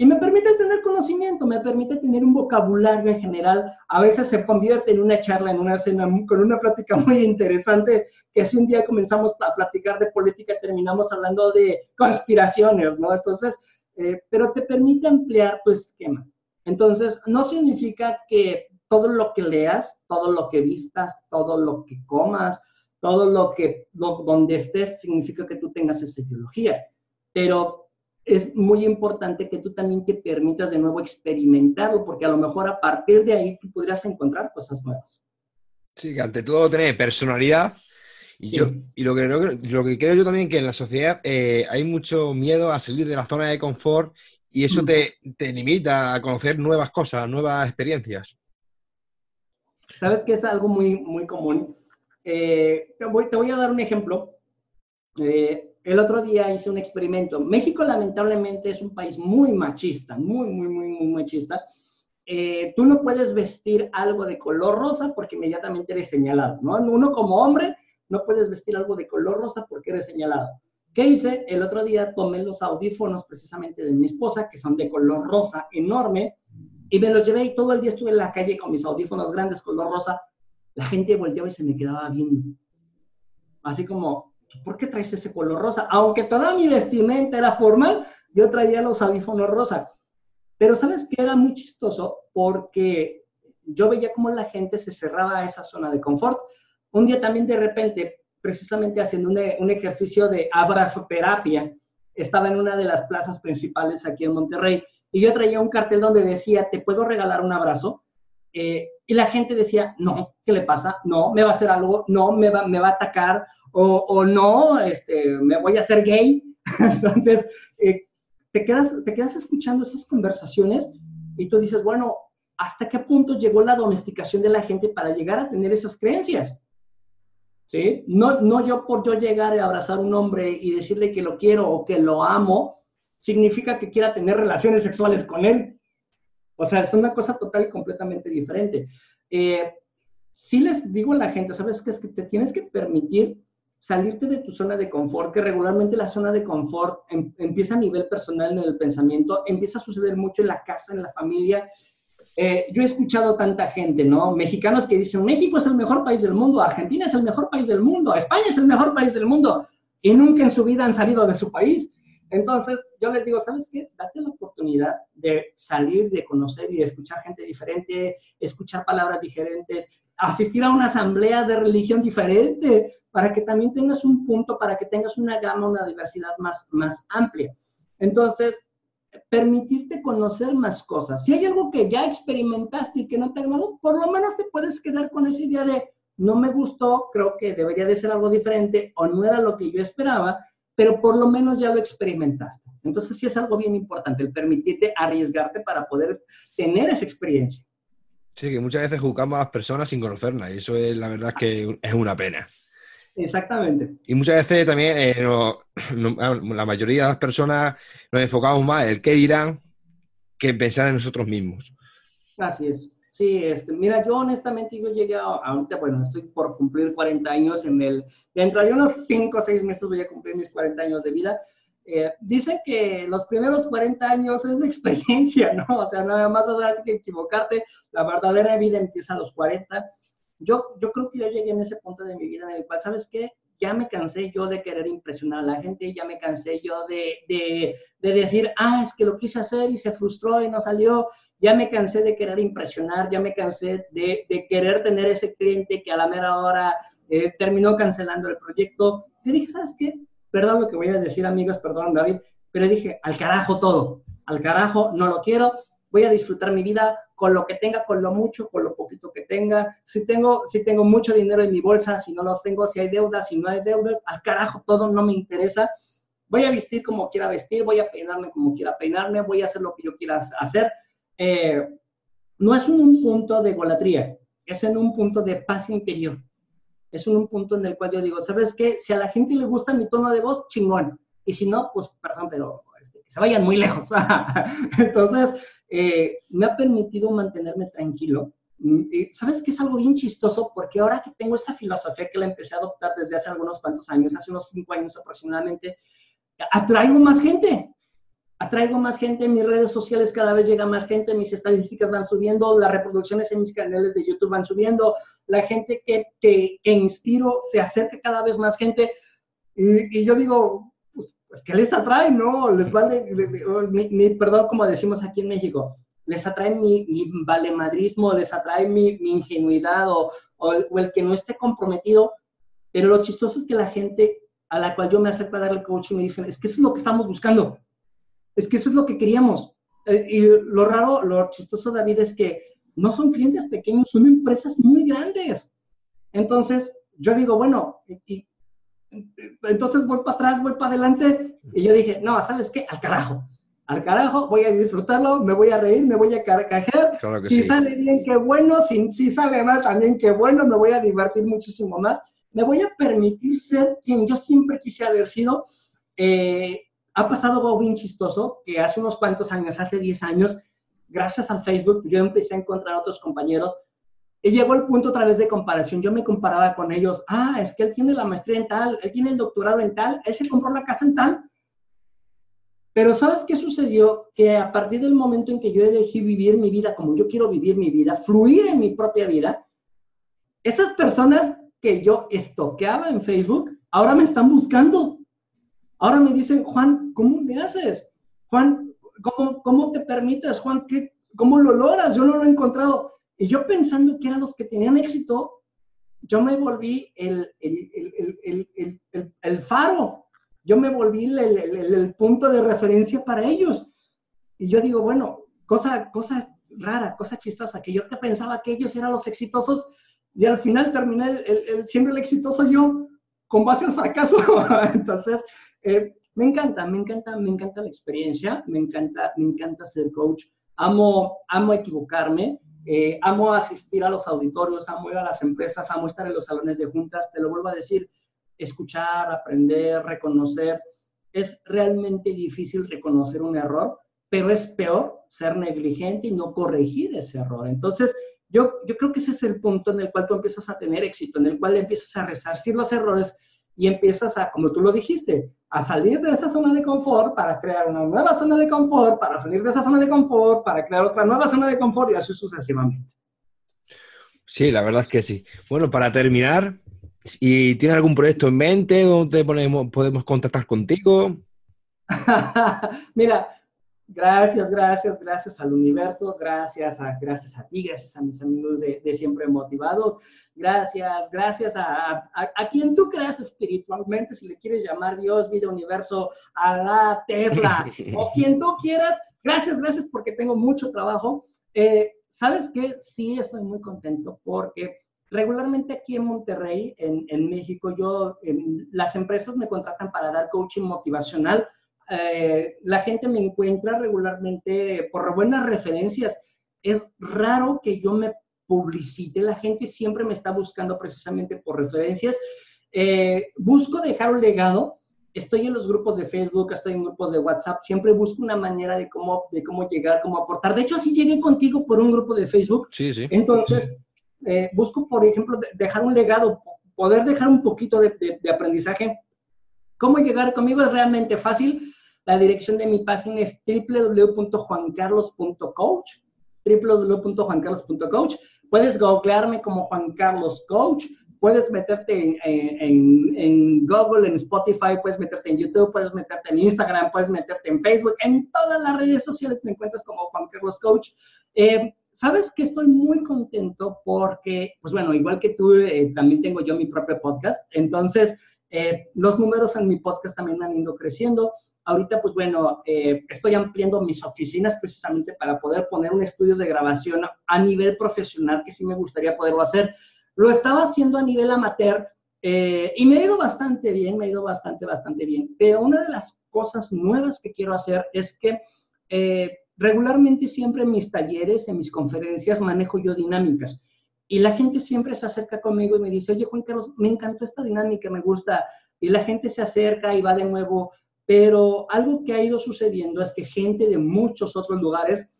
y me permite tener conocimiento, me permite tener un vocabulario en general. A veces se convierte en una charla, en una cena, con una plática muy interesante, que si un día comenzamos a platicar de política, terminamos hablando de conspiraciones, ¿no? Entonces, eh, pero te permite ampliar tu esquema. Entonces, no significa que todo lo que leas, todo lo que vistas, todo lo que comas, todo lo que, donde estés, significa que tú tengas esa ideología. Pero es muy importante que tú también te permitas de nuevo experimentarlo, porque a lo mejor a partir de ahí tú podrías encontrar cosas nuevas. Sí, que ante todo tener personalidad. Y, yo, y lo, que, lo que creo yo también que en la sociedad eh, hay mucho miedo a salir de la zona de confort y eso mm. te, te limita a conocer nuevas cosas, nuevas experiencias. ¿Sabes que es algo muy, muy común? Eh, te, voy, te, voy, a dar un ejemplo. Eh, el otro día hice un experimento. México lamentablemente es un país muy machista, muy, muy, muy, muy machista. Eh, tú no puedes vestir algo de color rosa porque inmediatamente eres señalado, ¿no? Uno como hombre no puedes vestir algo de color rosa porque eres señalado. ¿Qué hice? El otro día tomé los audífonos precisamente de mi esposa, que son de color rosa enorme, y me los llevé y todo el día estuve en la calle con mis audífonos grandes color rosa. La gente volteaba y se me quedaba viendo. Así como, ¿por qué traes ese color rosa? Aunque toda mi vestimenta era formal, yo traía los audífonos rosa. Pero sabes que era muy chistoso porque yo veía cómo la gente se cerraba a esa zona de confort. Un día también de repente precisamente haciendo un, ejercicio de abrazoterapia. Estaba en una de las plazas principales aquí en Monterrey y yo traía un cartel donde decía, ¿te puedo regalar un abrazo? Eh, y la gente decía, no, ¿qué le pasa? No, me va a hacer algo, no, me va, me va a atacar, o, no, este, me voy a hacer gay. Entonces, eh, te, quedas, te quedas escuchando esas conversaciones y tú dices, bueno, ¿hasta qué punto llegó la domesticación de la gente para llegar a tener esas creencias? ¿sí? No, no yo por yo llegar a abrazar a un hombre y decirle que lo quiero o que lo amo, significa que quiera tener relaciones sexuales con él. O sea, es una cosa total y completamente diferente. Eh, sí les digo a la gente, ¿sabes qué? Es que te tienes que permitir salirte de tu zona de confort, que regularmente la zona de confort em, empieza a nivel personal en el pensamiento, empieza a suceder mucho en la casa, en la familia, eh, yo he escuchado tanta gente, ¿no? Mexicanos que dicen, México es el mejor país del mundo, Argentina es el mejor país del mundo, España es el mejor país del mundo, y nunca en su vida han salido de su país. Entonces, yo les digo, ¿sabes qué? Date la oportunidad de salir, de conocer y de escuchar gente diferente, escuchar palabras diferentes, asistir a una asamblea de religión diferente, para que también tengas un punto, para que tengas una gama, una diversidad más, más amplia. Entonces, permitirte conocer más cosas. Si hay algo que ya experimentaste y que no te agradó, por lo menos te puedes quedar con esa idea de no me gustó, creo que debería de ser algo diferente o no era lo que yo esperaba, pero por lo menos ya lo experimentaste. Entonces sí es algo bien importante el permitirte arriesgarte para poder tener esa experiencia. Sí, que muchas veces juzgamos a las personas sin conocerlas y eso es la verdad que es una pena. Exactamente. Y muchas veces también eh, la mayoría de las personas nos enfocamos más en el qué dirán que en pensar en nosotros mismos. Así es. Sí, este, mira, yo honestamente yo llegué a, ahorita, bueno, estoy por cumplir 40 años en el, dentro de unos 5 o 6 meses voy a cumplir mis 40 años de vida. Eh, dicen que los primeros 40 años es experiencia, ¿no? O sea, nada más o que equivocarte, la verdadera vida empieza a los 40 yo, yo creo que yo llegué en ese punto de mi vida en el cual, ¿sabes qué? Ya me cansé yo de querer impresionar a la gente, ya me cansé yo de, de, de decir, ah, es que lo quise hacer y se frustró y no salió, ya me cansé de querer impresionar, ya me cansé de, de querer tener ese cliente que a la mera hora eh, terminó cancelando el proyecto. Y dije, ¿sabes qué? Perdón lo que voy a decir, amigos, perdón, David, pero dije, al carajo todo, al carajo, no lo quiero, voy a disfrutar mi vida con lo que tenga, con lo mucho, con lo poquito que tenga. Si tengo, si tengo mucho dinero en mi bolsa, si no los tengo, si hay deudas, si no hay deudas, al carajo, todo no me interesa. voy a vestir como quiera vestir, voy a peinarme como quiera peinarme, voy a hacer lo que yo quiera hacer. Eh, no es un punto de golatría, es en un punto de paz interior. Es un punto en el cual yo digo, ¿sabes qué? Si a la gente le gusta mi tono de voz, chingón. Y si no, pues, perdón, pero este, que se vayan muy lejos. Entonces, eh, me ha permitido mantenerme tranquilo. Mm, ¿Sabes qué es algo bien chistoso? Porque ahora que tengo esta filosofía que la empecé a adoptar desde hace algunos cuantos años, hace unos cinco años aproximadamente, atraigo más gente. Atraigo más gente en mis redes sociales, cada vez llega más gente, mis estadísticas van subiendo, las reproducciones en mis canales de YouTube van subiendo, la gente que, que, inspiro se acerca cada vez más gente. Y, yo digo, pues, pues, ¿qué les atrae? No, les vale, mi, perdón, como decimos aquí en México, les atrae mi, mi valemadrismo, les atrae mi, mi ingenuidad o, o, el que no esté comprometido. Pero lo chistoso es que la gente a la cual yo me acerco a darle coaching y me dicen, es que eso es lo que estamos buscando, es que eso es lo que queríamos. Eh, y lo raro, lo chistoso, David, es que no son clientes pequeños, son empresas muy grandes. Entonces, yo digo, bueno, y, entonces voy para atrás, voy para adelante, y yo dije, no, ¿sabes qué? Al carajo. Al carajo, voy a disfrutarlo, me voy a reír, me voy a carcajear. si sale bien, qué bueno. Si, si sale mal, también qué bueno. Me voy a divertir muchísimo más me voy a permitir ser quien yo siempre quise haber sido. Eh, ha pasado algo bien chistoso, que hace unos cuantos años, hace 10 años, gracias al Facebook, yo empecé a encontrar otros compañeros y llegó el punto a través de comparación. Yo me comparaba con ellos. Ah, es que él tiene la maestría en tal, él tiene el doctorado en tal, él se compró la casa en tal. Pero ¿sabes qué sucedió? Que a partir del momento en que yo elegí vivir mi vida como yo quiero vivir mi vida, fluir en mi propia vida, esas personas que yo estoqueaba en Facebook, ahora me están buscando. Ahora me dicen, Juan, ¿cómo me haces? Juan, ¿cómo, cómo te permites? Juan, ¿qué, ¿cómo lo logras? Yo no lo he encontrado. Y yo pensando que eran los que tenían éxito, yo me volví el, el, el, el faro. Yo me volví el, punto de referencia para ellos. Y yo digo, bueno, cosa, cosa rara, cosa chistosa, que yo que pensaba que ellos eran los exitosos, y al final terminé siendo el exitoso yo con base al fracaso. Entonces, eh, me encanta, me encanta, me encanta la experiencia, me encanta, me encanta ser coach. Amo, amo equivocarme, eh, amo asistir a los auditorios, amo ir a las empresas, amo estar en los salones de juntas. Te lo vuelvo a decir, escuchar, aprender, reconocer. Es realmente difícil reconocer un error, pero es peor ser negligente y no corregir ese error. Entonces, yo, yo creo que ese es el punto en el cual tú empiezas a tener éxito, en el cual empiezas a resarcir los errores y empiezas a, como tú lo dijiste, a salir de esa zona de confort para crear una nueva zona de confort, para salir de esa zona de confort, para crear otra nueva zona de confort y así sucesivamente. Sí, la verdad es que sí. Bueno, para terminar, ¿y tienes algún proyecto en mente donde podemos contactar contigo? Mira, Gracias, gracias, gracias al universo, gracias a, gracias a ti, gracias a mis amigos de, Siempre Motivados, gracias, gracias a, a, quien tú creas espiritualmente, si le quieres llamar Dios, vida, universo, a la Tesla, o quien tú quieras, gracias, gracias porque tengo mucho trabajo. Eh, ¿Sabes qué? Sí, estoy muy contento porque regularmente aquí en Monterrey, en, en México, yo, las empresas me contratan para dar coaching motivacional eh, la gente me encuentra regularmente por buenas referencias. Es raro que yo me publicite, la gente siempre me está buscando precisamente por referencias. Eh, busco dejar un legado, estoy en los grupos de Facebook, estoy en grupos de WhatsApp, siempre busco una manera de cómo, de cómo llegar, cómo aportar. De hecho, así llegué contigo por un grupo de Facebook. Sí, sí. Entonces, eh, busco, por ejemplo, dejar un legado, poder dejar un poquito de, de aprendizaje. ¿Cómo llegar conmigo? Es realmente fácil. La dirección de mi página es www.juancarlos.coach, www.juancarlos.coach. Puedes googlearme como Juan Carlos Coach, puedes meterte en, Google, en Spotify, puedes meterte en YouTube, puedes meterte en Instagram, puedes meterte en Facebook, en todas las redes sociales me encuentras como Juan Carlos Coach. Eh, Sabes que estoy muy contento porque, pues bueno, igual que tú, eh, también tengo yo mi propio podcast, entonces eh, los números en mi podcast también han ido creciendo. Ahorita, pues bueno, eh, estoy ampliando mis oficinas precisamente para poder poner un estudio de grabación a nivel profesional, que sí me gustaría poderlo hacer. Lo estaba haciendo a nivel amateur eh, y me ha ido bastante bien, me ha ido bastante, bastante bien. Pero una de las cosas nuevas que quiero hacer es que eh, regularmente siempre en mis talleres, en mis conferencias, manejo yo dinámicas. Y la gente siempre se acerca conmigo y me dice, oye Juan Carlos, me encantó esta dinámica, me gusta. Y la gente se acerca y va de nuevo. Pero algo que ha ido sucediendo es que gente de muchos otros lugares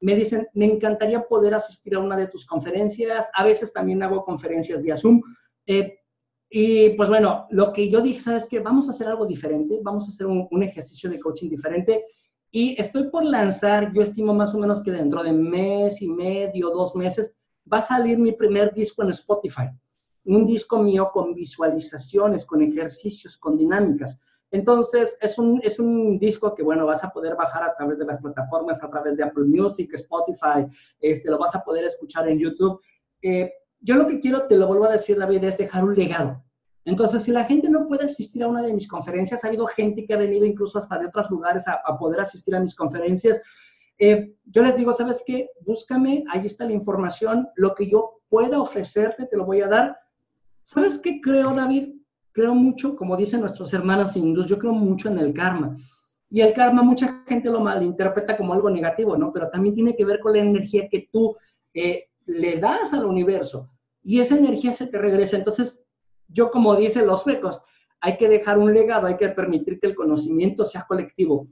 me dicen, me encantaría poder asistir a una de tus conferencias. A veces también hago conferencias vía Zoom. Eh, y pues bueno, lo que yo dije, ¿sabes qué? Vamos a hacer algo diferente, vamos a hacer un, un, ejercicio de coaching diferente. Y estoy por lanzar, yo estimo más o menos que dentro de mes y medio, dos meses, va a salir mi primer disco en Spotify. Un disco mío con visualizaciones, con ejercicios, con dinámicas. Entonces, es un, es un disco que, bueno, vas a poder bajar a través de las plataformas, a través de Apple Music, Spotify, este, lo vas a poder escuchar en YouTube. Eh, yo lo que quiero, te lo vuelvo a decir, David, es dejar un legado. Entonces, si la gente no puede asistir a una de mis conferencias, ha habido gente que ha venido incluso hasta de otros lugares a, poder asistir a mis conferencias. Eh, yo les digo, ¿sabes qué? Búscame, ahí está la información, lo que yo pueda ofrecerte, te lo voy a dar. ¿Sabes qué creo, David? Creo mucho, como dicen nuestros hermanos hindús, yo creo mucho en el karma. Y el karma, mucha gente lo malinterpreta como algo negativo, ¿no? Pero también tiene que ver con la energía que tú eh, le das al universo. Y esa energía se te regresa. Entonces, yo como dicen los suecos, hay que dejar un legado, hay que permitir que el conocimiento sea colectivo.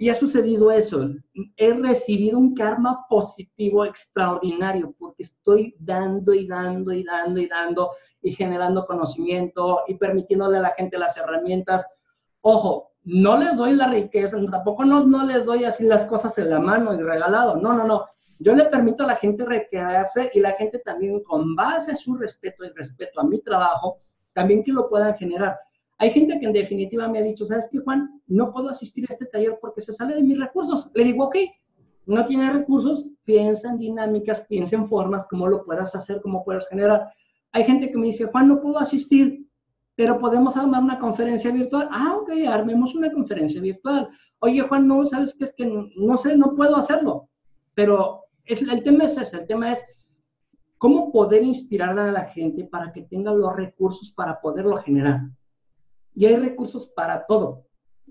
Y ha sucedido eso. He recibido un karma positivo extraordinario porque estoy dando y dando y dando y dando y generando conocimiento y permitiéndole a la gente las herramientas. Ojo, no les doy la riqueza, tampoco no, no les doy así las cosas en la mano y regalado. No, no, no. Yo le permito a la gente recrearse y la gente también con base a su respeto y respeto a mi trabajo, también que lo puedan generar. Hay gente que en definitiva me ha dicho, ¿sabes qué, Juan? No puedo asistir a este taller porque se sale de mis recursos. Le digo, ok, no tiene recursos, piensa en dinámicas, piensa en formas, cómo lo puedas hacer, cómo puedas generar. Hay gente que me dice, Juan, no puedo asistir, pero podemos armar una conferencia virtual. Ah, ok, armemos una conferencia virtual. Oye, Juan, no, ¿sabes qué? Es que no sé, no puedo hacerlo. Pero el tema es ese, el tema es cómo poder inspirar a la gente para que tenga los recursos para poderlo generar. Y hay recursos para todo,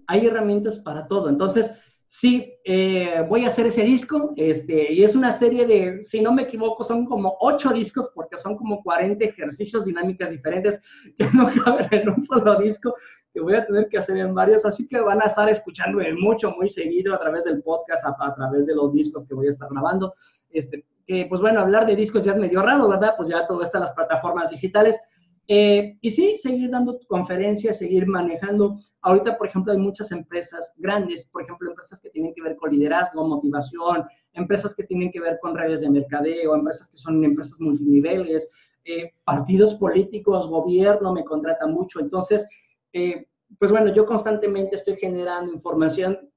hay herramientas para todo. Entonces, sí, eh, voy a hacer ese disco, este, y es una serie de, si no me equivoco, son como ocho discos, porque son como 40 ejercicios dinámicas diferentes que no caben en un solo disco, que voy a tener que hacer en varios, así que van a estar escuchando mucho, muy seguido a través del podcast, a, través de los discos que voy a estar grabando. Este, que, pues bueno, hablar de discos ya es medio raro, ¿verdad? Pues ya todo está en las plataformas digitales, eh, y sí, seguir dando conferencias, seguir manejando. Ahorita, por ejemplo, hay muchas empresas grandes, por ejemplo, empresas que tienen que ver con liderazgo, motivación, empresas que tienen que ver con redes de mercadeo, empresas que son empresas multiniveles, eh, partidos políticos, gobierno me contrata mucho. Entonces, eh, pues bueno, yo constantemente estoy generando información,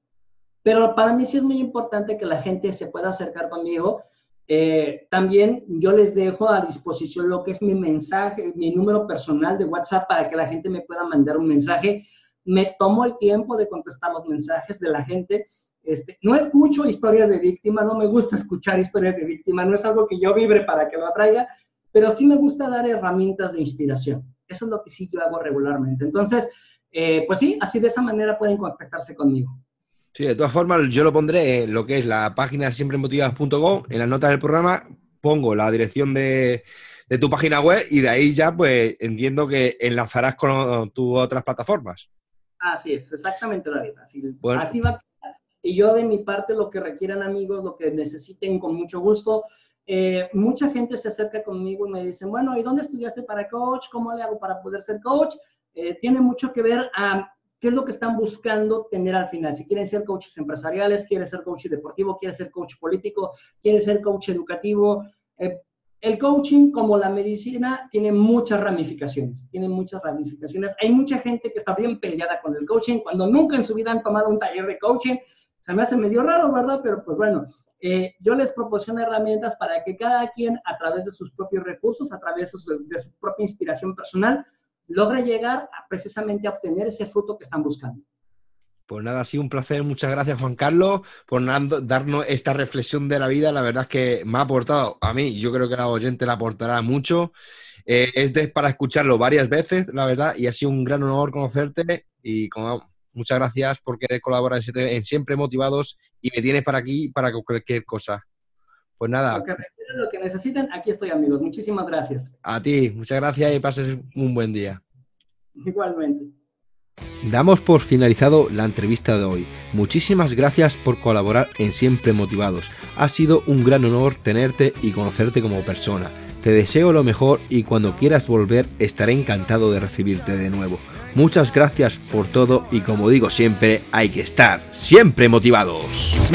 pero para mí sí es muy importante que la gente se pueda acercar conmigo eh, también yo les dejo a disposición lo que es mi mensaje, mi número personal de WhatsApp para que la gente me pueda mandar un mensaje. Me tomo el tiempo de contestar los mensajes de la gente. Este, no escucho historias de víctima, no me gusta escuchar historias de víctima, no es algo que yo vibre para que lo atraiga, pero sí me gusta dar herramientas de inspiración. Eso es lo que sí yo hago regularmente. Entonces, eh, pues sí, así de esa manera pueden contactarse conmigo. Sí, de todas formas, yo lo pondré en lo que es la página siempremotivadas.com, en las notas del programa pongo la dirección de, tu página web y de ahí ya pues entiendo que enlazarás con tus otras plataformas. Así es, exactamente, David. Así, así va. Y yo de mi parte, lo que requieran amigos, lo que necesiten con mucho gusto. Eh, mucha gente se acerca conmigo y me dicen, bueno, ¿y dónde estudiaste para coach? ¿Cómo le hago para poder ser coach? Eh, tiene mucho que ver a ¿Qué es lo que están buscando tener al final? Si quieren ser coaches empresariales, quieren ser coach deportivo, quieren ser coach político, quieren ser coach educativo. Eh, el coaching, como la medicina, tiene muchas ramificaciones, tiene muchas ramificaciones. Hay mucha gente que está bien peleada con el coaching cuando nunca en su vida han tomado un taller de coaching. Se me hace medio raro, ¿verdad? Pero pues bueno, eh, yo les proporciono herramientas para que cada quien, a través de sus propios recursos, a través de su, de su propia inspiración personal, logra llegar precisamente a obtener ese fruto que están buscando. Pues nada, ha sido un placer. Muchas gracias, Juan Carlos, por darnos esta reflexión de la vida. La verdad es que me ha aportado a mí, yo creo que la oyente la aportará mucho. Eh, es para escucharlo varias veces, la verdad, y ha sido un gran honor conocerte y como muchas gracias por querer colaborar en, Siempre Motivados y me tienes para aquí para cualquier cosa. Pues nada. Lo que necesiten, aquí estoy, amigos. Muchísimas gracias. A ti, muchas gracias y pases un buen día. Igualmente. Damos por finalizado la entrevista de hoy. Muchísimas gracias por colaborar en Siempre Motivados. Ha sido un gran honor tenerte y conocerte como persona. Te deseo lo mejor y cuando quieras volver estaré encantado de recibirte de nuevo. Muchas gracias por todo y como digo siempre, hay que estar siempre motivados.